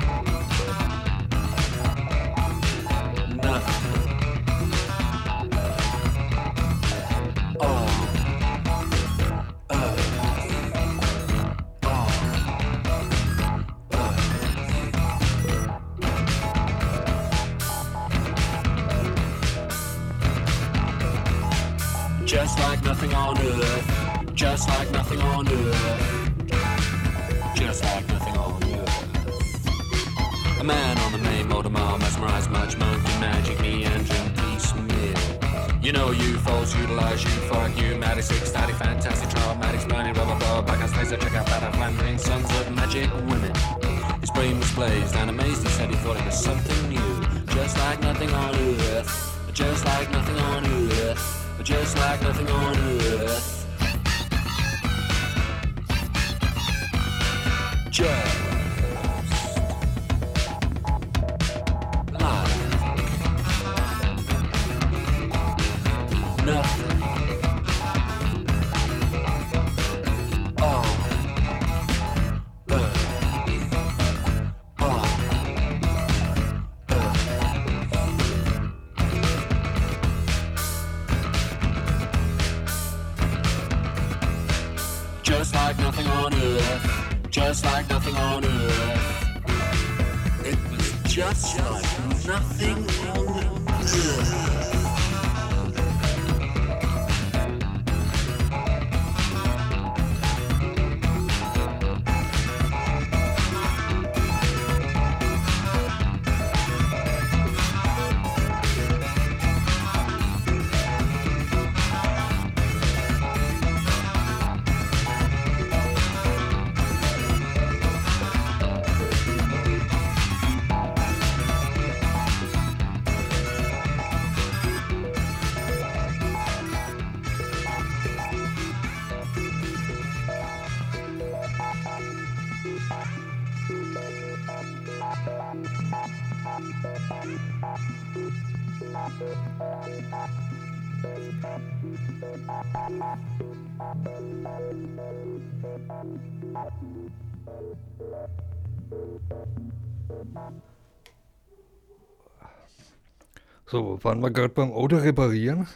So, waren wir gerade beim Auto reparieren.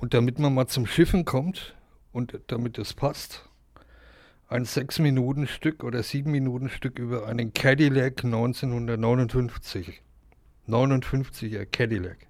Und damit man mal zum Schiffen kommt und damit es passt, ein 6 Minuten Stück oder 7 Minuten Stück über einen Cadillac 1959. 59er Cadillac.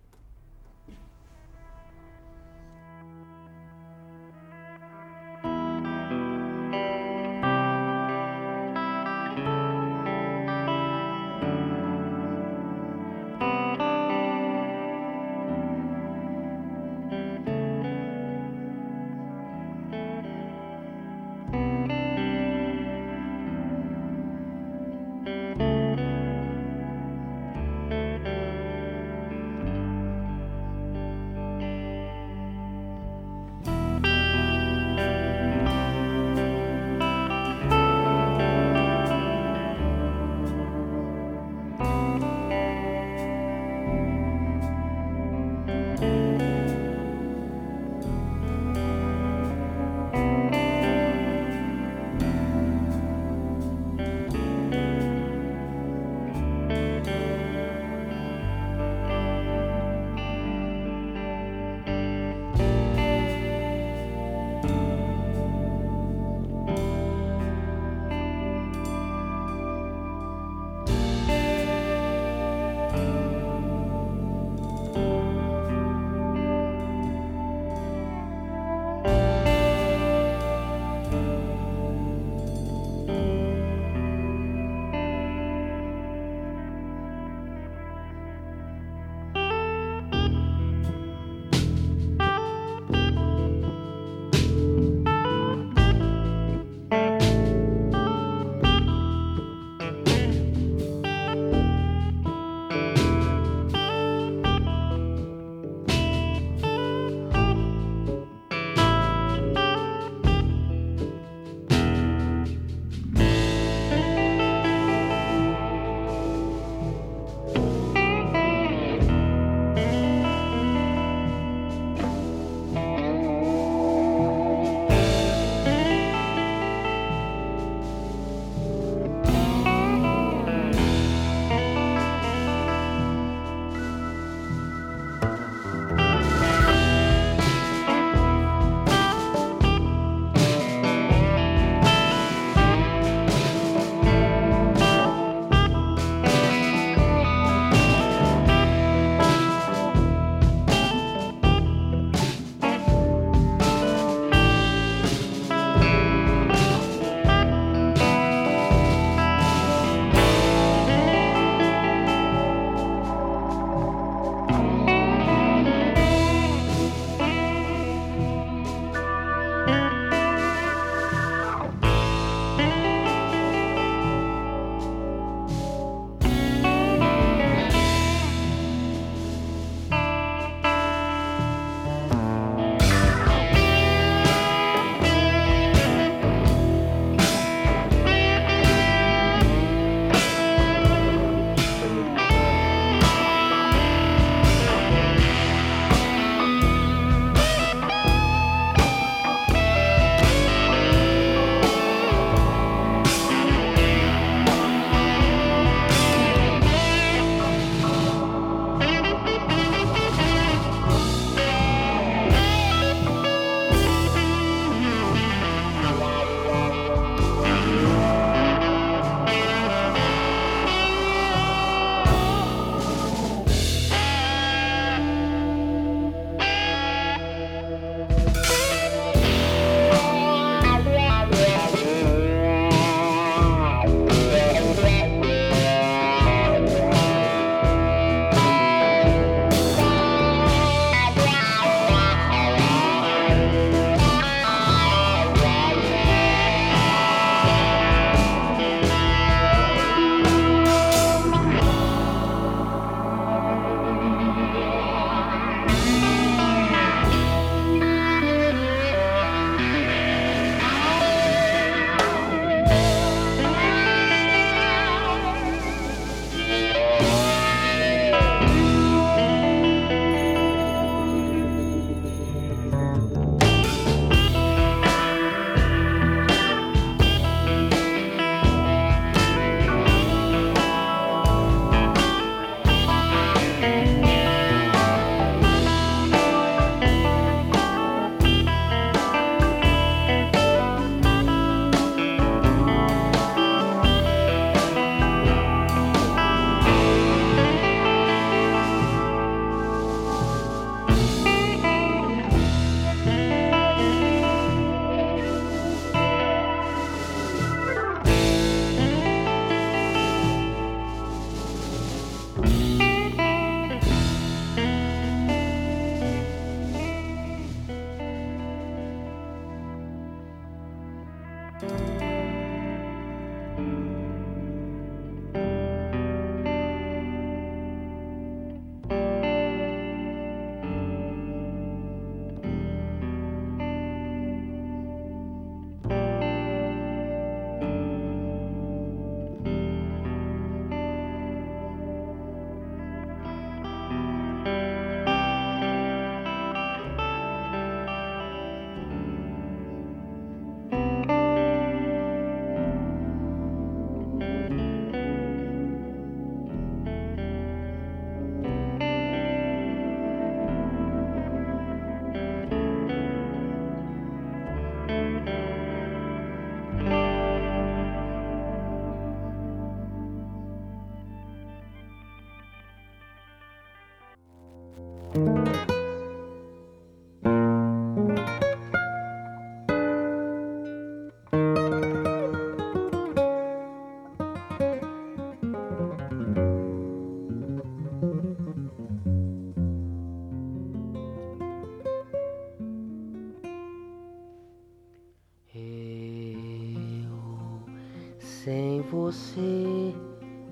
Você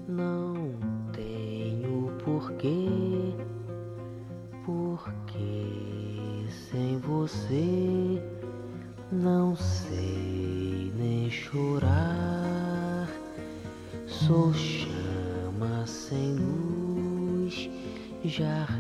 não tenho porquê, porque sem você não sei nem chorar. Sou chama sem luz, jardim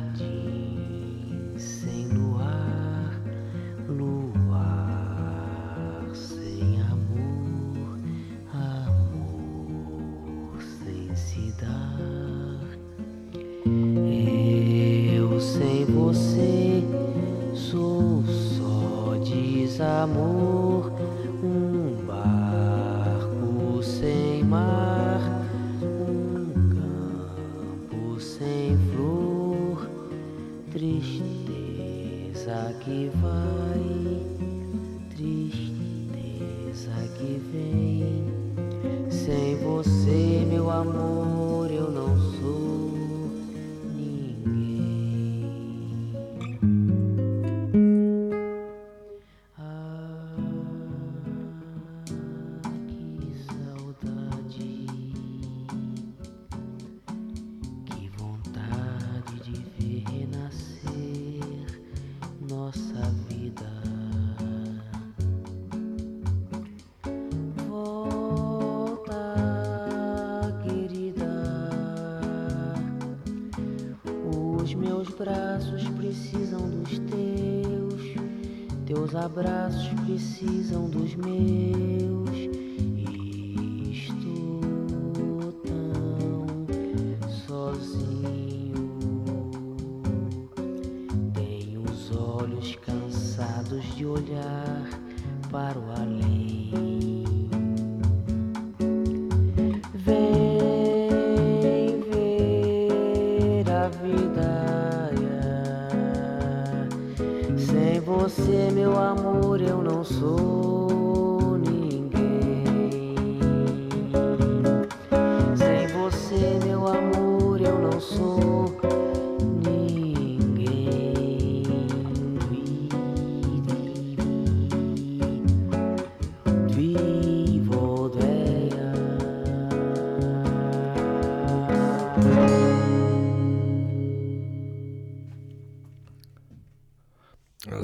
abraços precisam dos meus.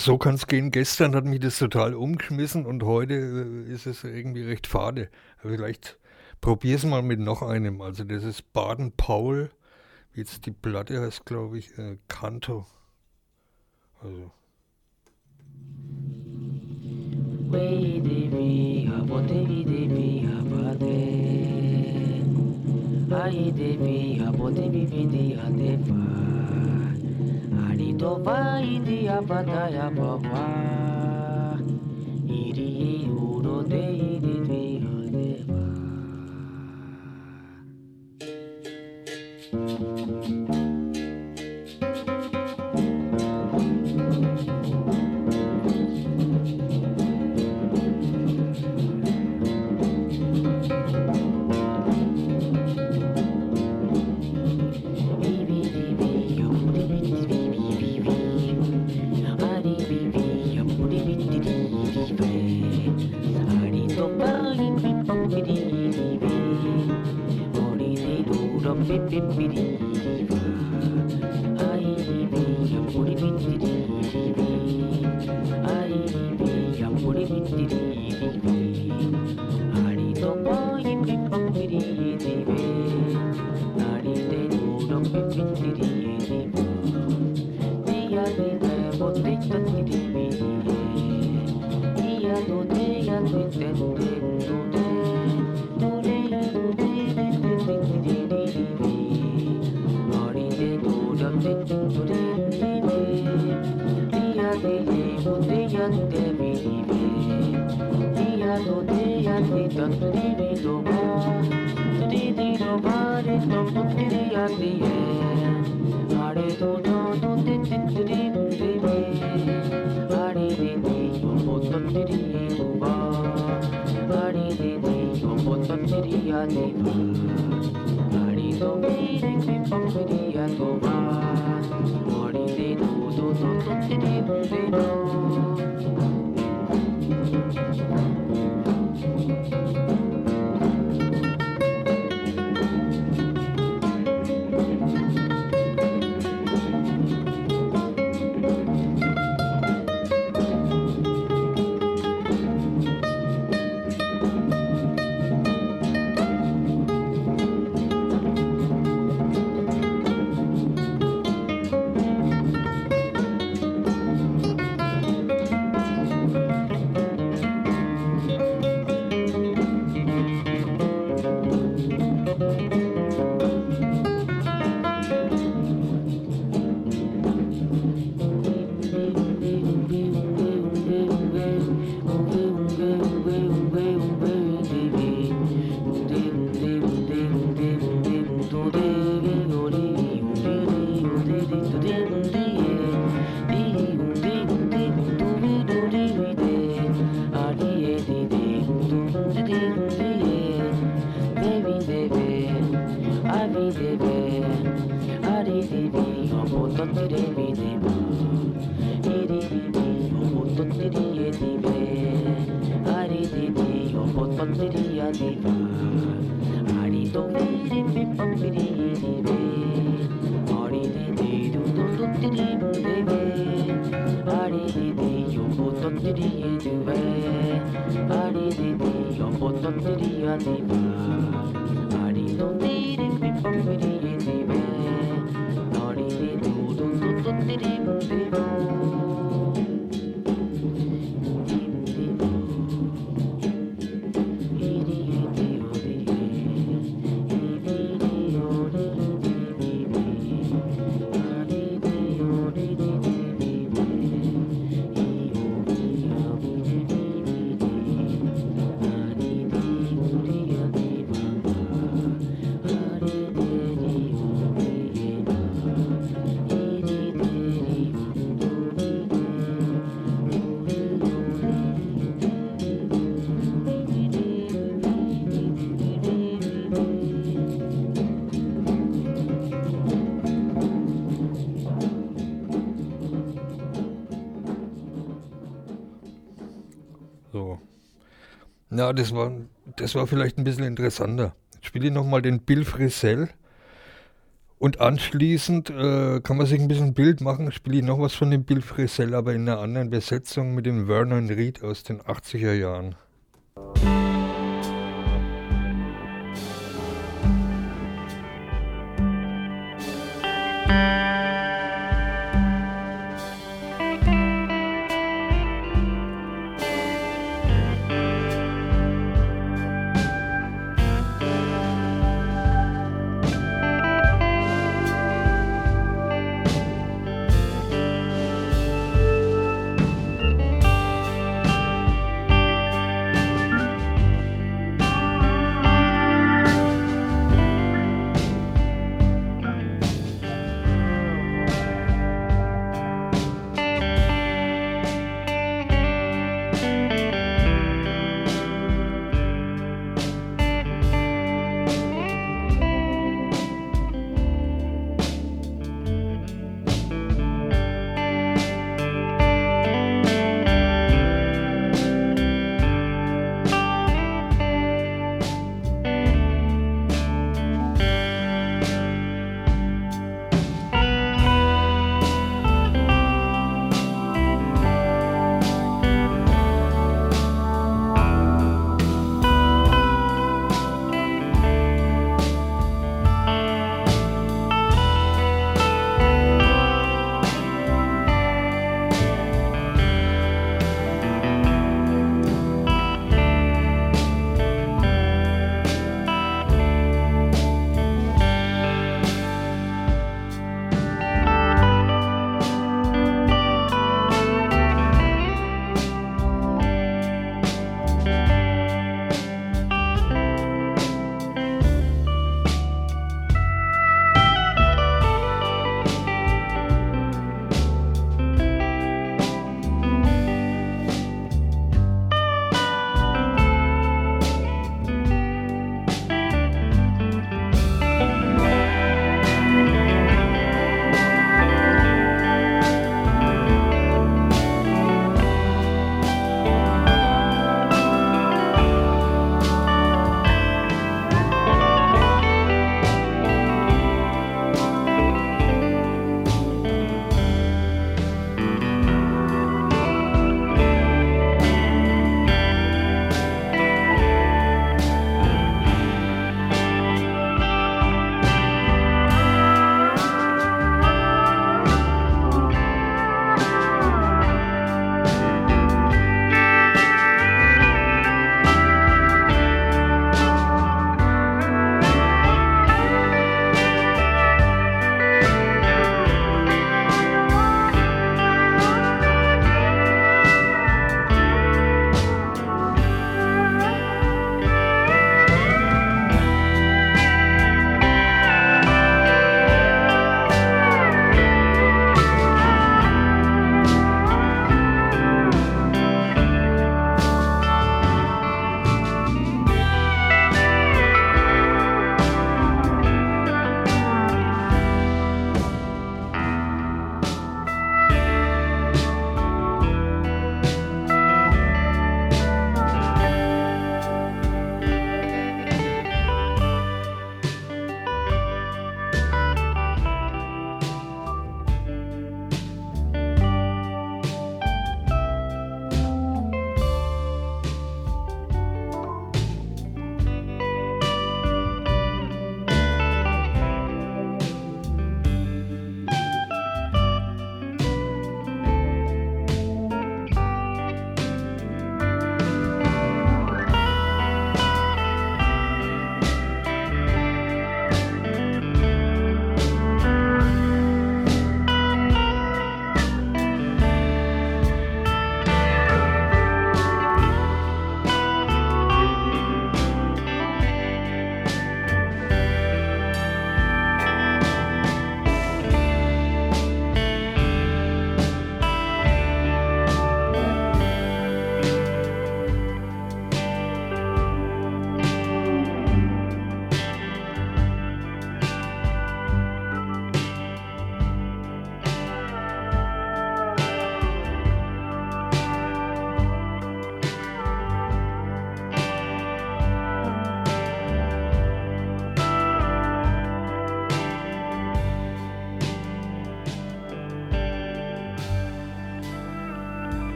So kann es gehen. Gestern hat mich das total umgeschmissen und heute äh, ist es irgendwie recht fade. Vielleicht probier's mal mit noch einem. Also das ist Baden Paul. Wie jetzt die Platte heißt, glaube ich, äh, Kanto. Also. Ai devi habo devi vidi hadeva Tova India Bada, Bhava Iri Ja, das war, das war vielleicht ein bisschen interessanter. Jetzt spiele ich nochmal den Bill Frisell. Und anschließend äh, kann man sich ein bisschen ein Bild machen, spiele ich noch was von dem Bill Frisell, aber in einer anderen Besetzung mit dem Vernon Reed aus den 80er Jahren.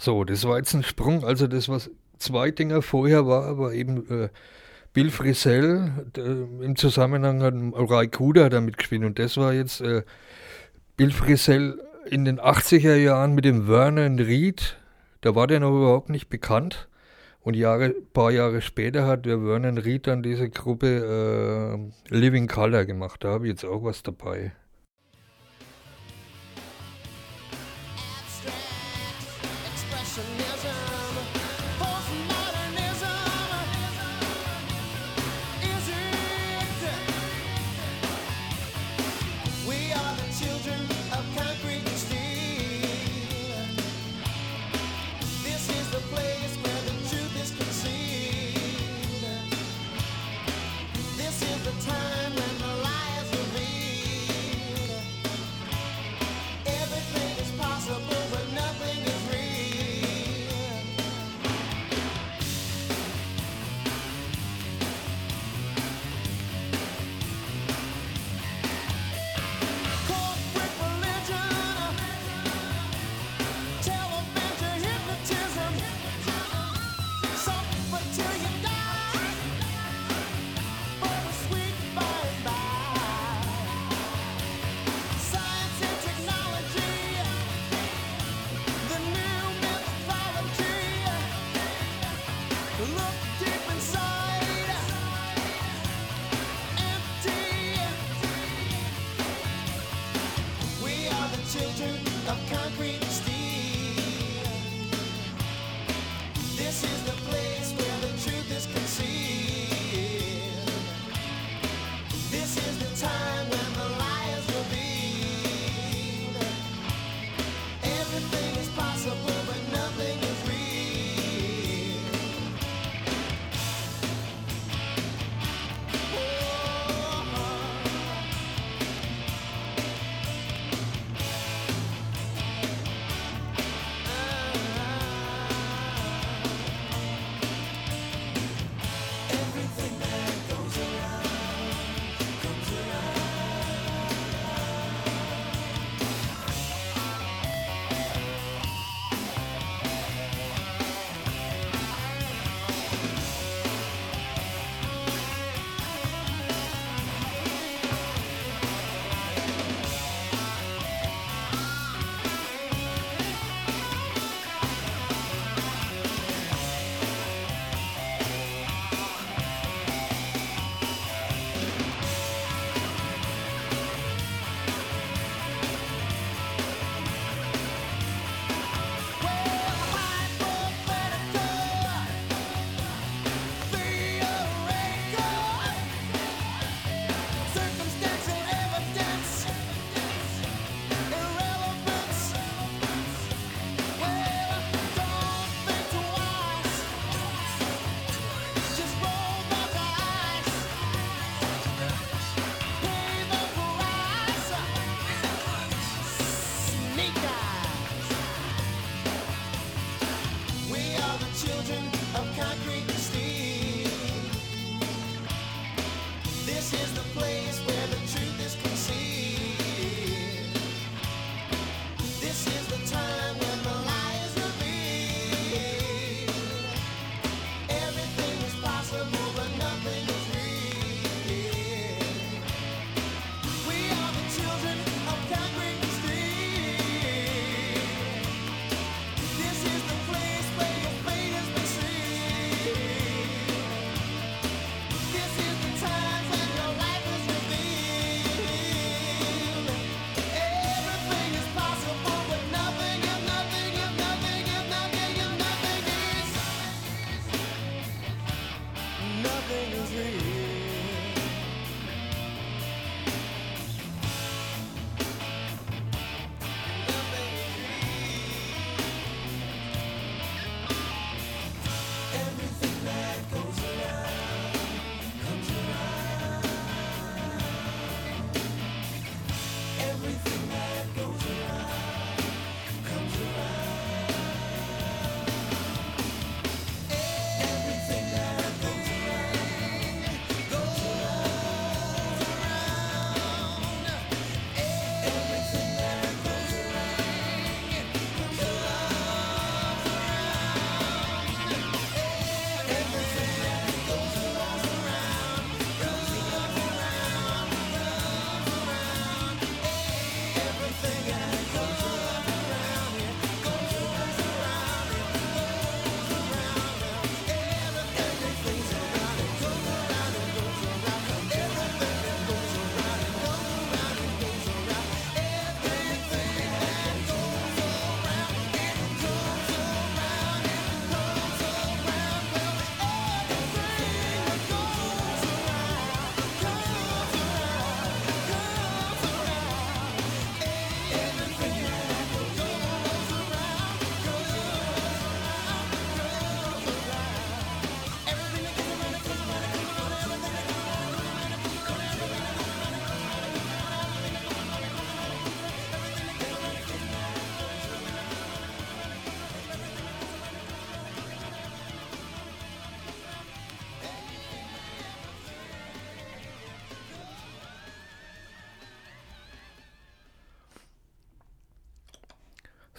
So, das war jetzt ein Sprung. Also das, was zwei Dinger vorher war, war eben äh, Bill Frisell der, im Zusammenhang hat Ray Kuda damit gespielt. Und das war jetzt äh, Bill Frisell in den 80er Jahren mit dem Vernon Reed. Da war der noch überhaupt nicht bekannt. Und Jahre, paar Jahre später hat der Vernon Reed dann diese Gruppe äh, Living Color gemacht. Da habe ich jetzt auch was dabei.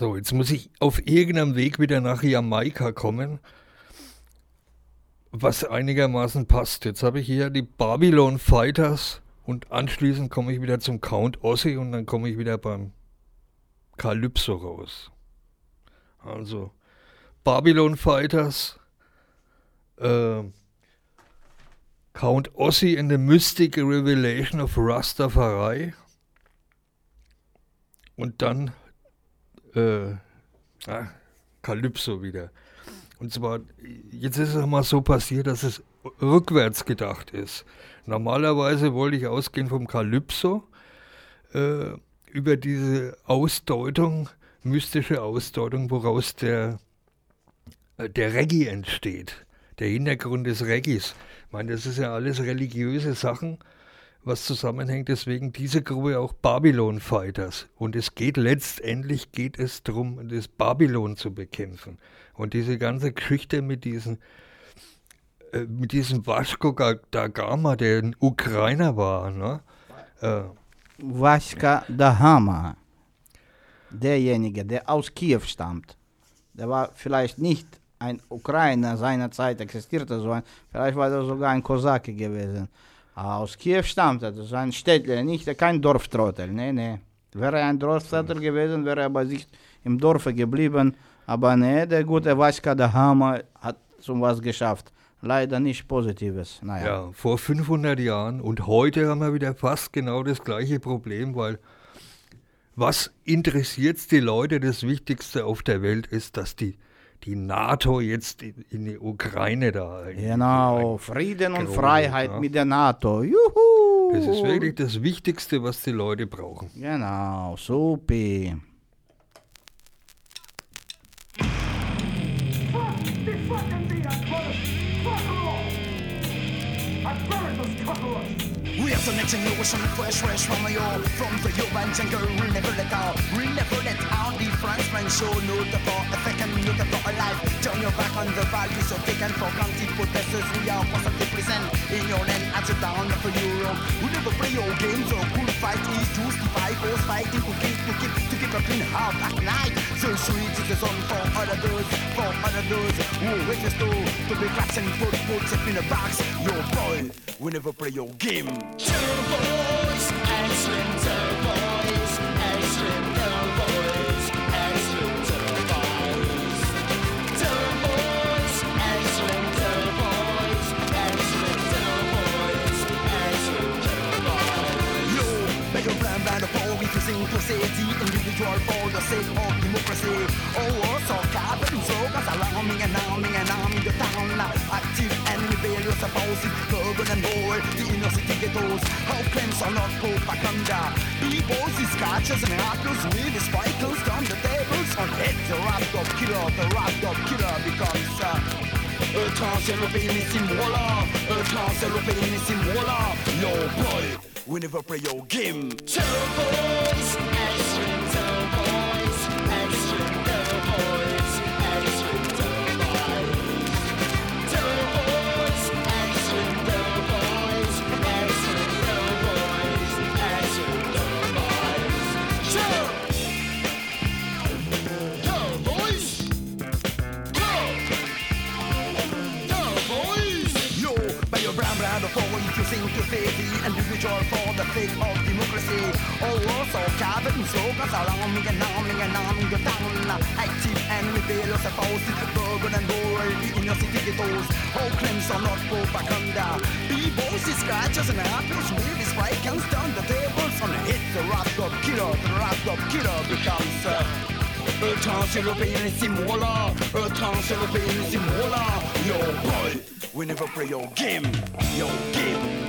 So, jetzt muss ich auf irgendeinem Weg wieder nach Jamaika kommen, was einigermaßen passt. Jetzt habe ich hier die Babylon Fighters und anschließend komme ich wieder zum Count Ossi und dann komme ich wieder beim Calypso raus. Also Babylon Fighters, äh, Count Ossi and the Mystic Revelation of Rastafari und dann äh, ah, Calypso wieder. Und zwar, jetzt ist es mal so passiert, dass es rückwärts gedacht ist. Normalerweise wollte ich ausgehen vom Calypso äh, über diese Ausdeutung, mystische Ausdeutung, woraus der, äh, der Reggae entsteht. Der Hintergrund des Reggaes. Ich meine, das ist ja alles religiöse Sachen, was zusammenhängt. Deswegen diese Gruppe auch Babylon Fighters. Und es geht letztendlich geht es darum, das Babylon zu bekämpfen. Und diese ganze Geschichte mit diesen äh, mit diesem Vasco da Gama, der ein Ukrainer war, ne? Äh, Vaska Dahama, derjenige, der aus Kiew stammt, der war vielleicht nicht ein Ukrainer seiner Zeit, existierte so ein, vielleicht war er sogar ein Kosake gewesen. Aus Kiew stammt er, das ist ein Städtler, nicht kein Dorftrottel, nee, nee. Wäre er ein Dorftrottel gewesen, wäre er bei sich im Dorfe geblieben, aber nee, der gute Vaska Dahama hat zum was geschafft. Leider nicht Positives, naja. Ja, vor 500 Jahren und heute haben wir wieder fast genau das gleiche Problem, weil was interessiert die Leute? Das Wichtigste auf der Welt ist, dass die, die NATO jetzt in, in die Ukraine da. Genau, Frieden und Freiheit ja. mit der NATO. Juhu! Das ist wirklich das Wichtigste, was die Leute brauchen. Genau, supi. We have the next generation fresh, fresh from the old From the urban jungle, we'll never let out We'll never let out the Frenchman show No the for a second, no the for a life Turn your back on the values of taken for granted Protesters, we are constantly present In your land, at the down of Europe We never play your games. Or cool fight is justify Force fighting to keep, to keep, to keep a clean heart at night. So sweet is the song for other those, for other those Who witness to, to be claps and put, puts up in a box. Your boy, we never play your game. Turboys, to say the individual for the sake of democracy. All sarcasm, so that's alarming and arming and arming the town now. Active and rebellious opposing, urban and boy, the inner city ghettos. How claims are not propaganda. People's scratches, miracles, with spikes on the tables. On it, the laptop killer, the laptop killer becomes. Uh, un transfert le pays, mais c'est voilà Un transfert le pays, Yo boy we never play your game. Think to safety and individual for the sake of democracy. All also covered in slogans around me and numbing and numbing the town. Active and rebellious opposed to burden and glory in your city ghettos. All claims are not propaganda. B-boys, scratches and apples, really spike and down the tables and hit the laptop killer. The laptop killer becomes. Uh, un temps sur le pays, laissez-moi Un temps sur le pays, laissez-moi Yo boy, we never play your game, your game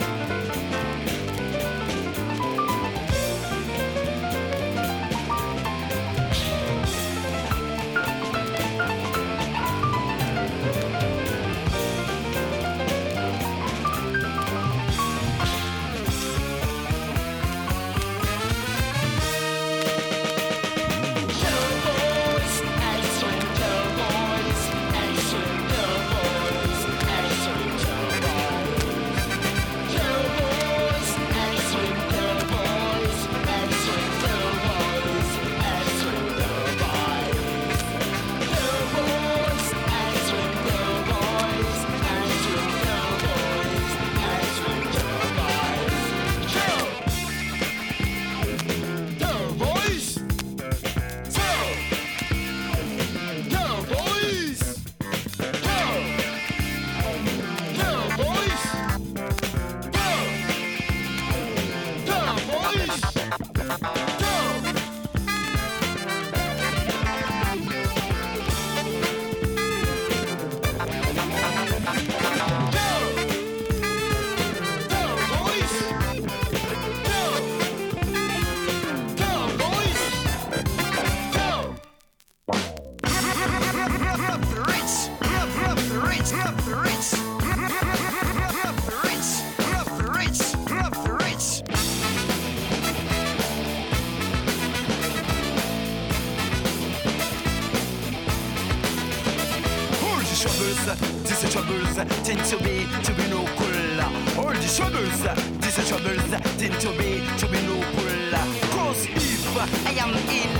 troubles This troubles tend to be, to be no pull. Cause if I am in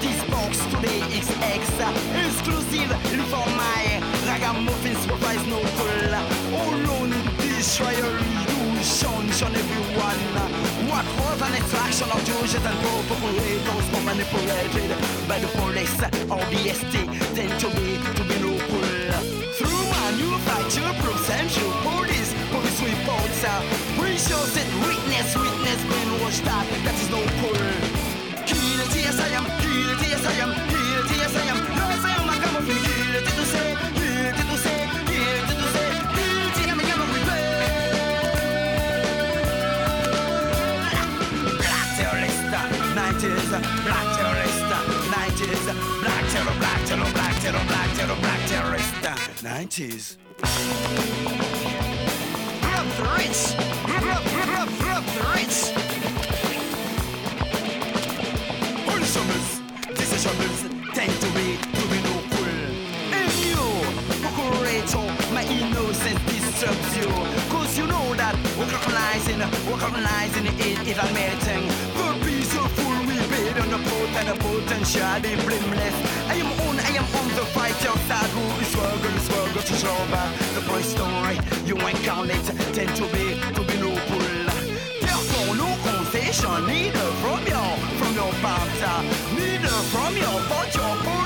This box today it's X Exclusive for my ragamuffin surprise no pull. All on this trial You shun, shun everyone What was an extraction of judges and propagators For manipulated by the police or the ST tend to be, to be no pull. Through manufacture, process, police, police reports shows it. weakness, weakness been washed out. That is no color. Healed, yes I am. Healed, yes I am. Healed, yes I am. No, I to say. To I am. I come up Black terrorist, night is black terrorist, night is black terror, black terror, black terror, black terror, black terrorist, night is. Ritz. Tend to be, to be no cool. And you, Cucurator, my innocence disturbs you. Cause you know that recognizing, recognizing it is a melting. Boat and the potential, blameless. I am on, I am on the fight, your side who is struggle, struggle to back the boy story. You ain't it, tend to be, to be no cool. Therefore, no concession neither from your, from your partner, neither from your, but your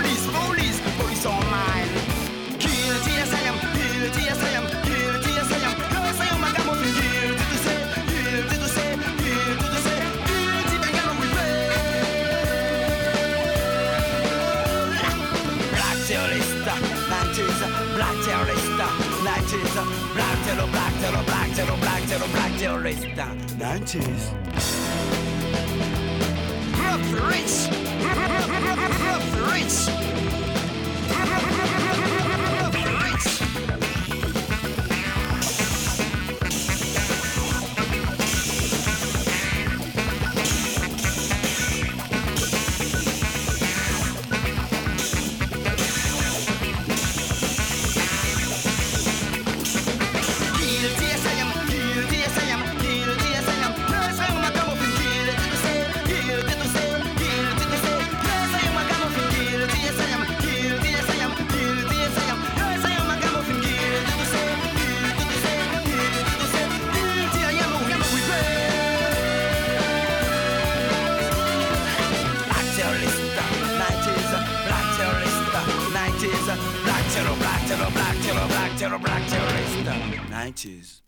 terror, black terror, black terror, black terror, black terrorista, 90s. Rob the rich, rob the rich, 90s.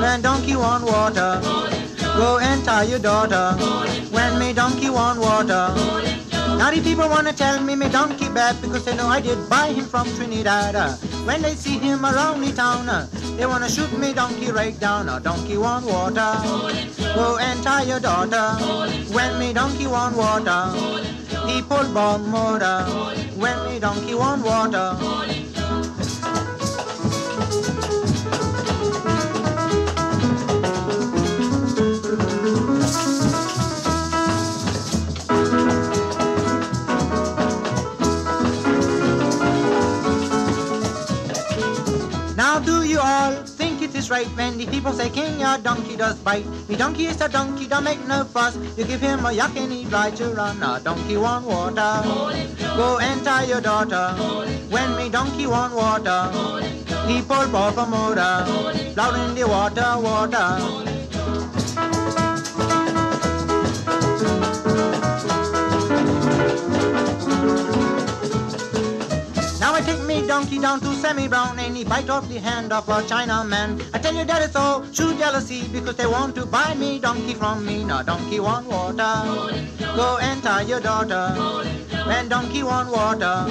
When donkey want water, go and tie your daughter. When me donkey want water. Now the people wanna tell me me donkey bad because they know I did buy him from Trinidad. When they see him around the town, they wanna shoot me donkey right down. Donkey want water, go and tie your daughter. When me donkey want water, pull bomb motor. When me donkey want water. All think it is right when the people say king your donkey does bite? Me donkey is a donkey, don't make no fuss. You give him a yuck and he try to run. A donkey want water. Go and tie your daughter. When me donkey want water, pull off a motor. Blood in the water, water. Donkey down to Sammy Brown and he bite off the hand of a Chinaman. I tell you that it's all true jealousy because they want to buy me donkey from me. Now donkey want water, go and tie your daughter. When donkey want water,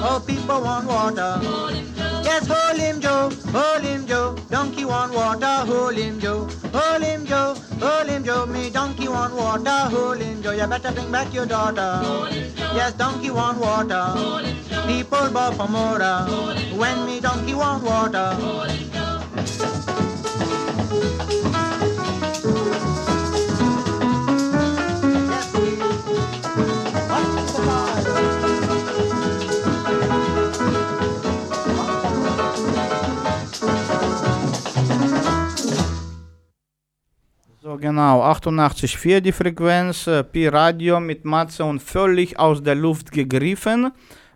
oh people want water. Yes, hold him Joe, hold him Joe, donkey want water, hold him Joe, hold him Joe, hold him Joe, me donkey want water, hold him Joe, you better bring back your daughter. Yes, donkey want water, people bow for motor, when me donkey want water. So genau, 88,4 die Frequenz, äh, Pi Radio mit Matze und völlig aus der Luft gegriffen.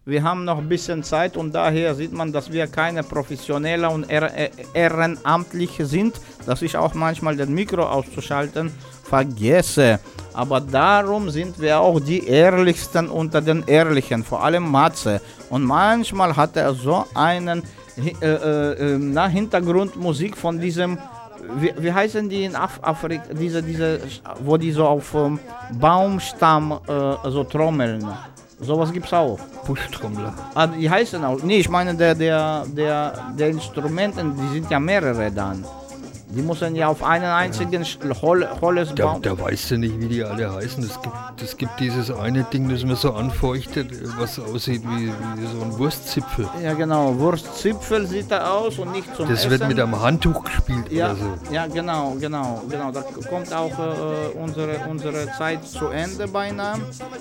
Wir haben noch ein bisschen Zeit und daher sieht man, dass wir keine Professionelle und Ehr- Ehrenamtliche sind, dass ich auch manchmal das Mikro auszuschalten vergesse. Aber darum sind wir auch die Ehrlichsten unter den Ehrlichen, vor allem Matze. Und manchmal hat er so einen äh, äh, äh, na, Hintergrundmusik von diesem wie, wie heißen die in Af Afrika, diese, diese, wo die so auf ähm, Baumstamm äh, so trommeln? Sowas gibt's auch. Buschtrommler. Ah, die heißen auch. Nee, ich meine, der, der, der, der Instrumenten, die sind ja mehrere dann. Die müssen ja auf einen einzigen Sch- Hol Holles Da, bauen. da weißt du nicht, wie die alle heißen. Es gibt, es gibt dieses eine Ding, das man so anfeuchtet, was aussieht wie, wie so ein Wurstzipfel. Ja, genau. Wurstzipfel sieht er aus und nicht zum Das Essen. wird mit einem Handtuch gespielt Ja, oder so. ja, genau, genau, genau. Da kommt auch äh, unsere, unsere Zeit zu Ende beinahe.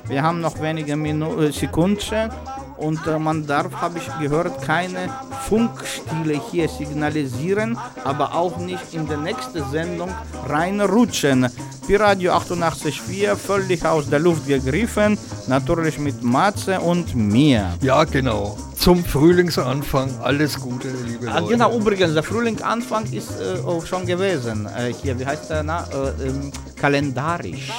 Wir haben noch wenige Minu äh, Sekunden und äh, man darf, habe ich gehört, keine Funkstile hier signalisieren, aber auch nicht in der nächsten Sendung reinrutschen. Piradio 88.4, völlig aus der Luft gegriffen, natürlich mit Matze und mir. Ja, genau. Zum Frühlingsanfang alles Gute, liebe Ah, Leute. genau, übrigens, der Frühlingsanfang ist äh, auch schon gewesen. Äh, hier, wie heißt der? Na, äh, ähm, kalendarisch.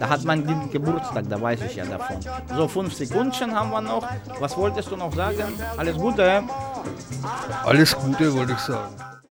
Da hat man den Geburtstag, da weiß ich ja davon. So, fünf Sekunden haben wir noch. Was wolltest du noch sagen? Alles Gute. Alles Gute, wollte ich sagen.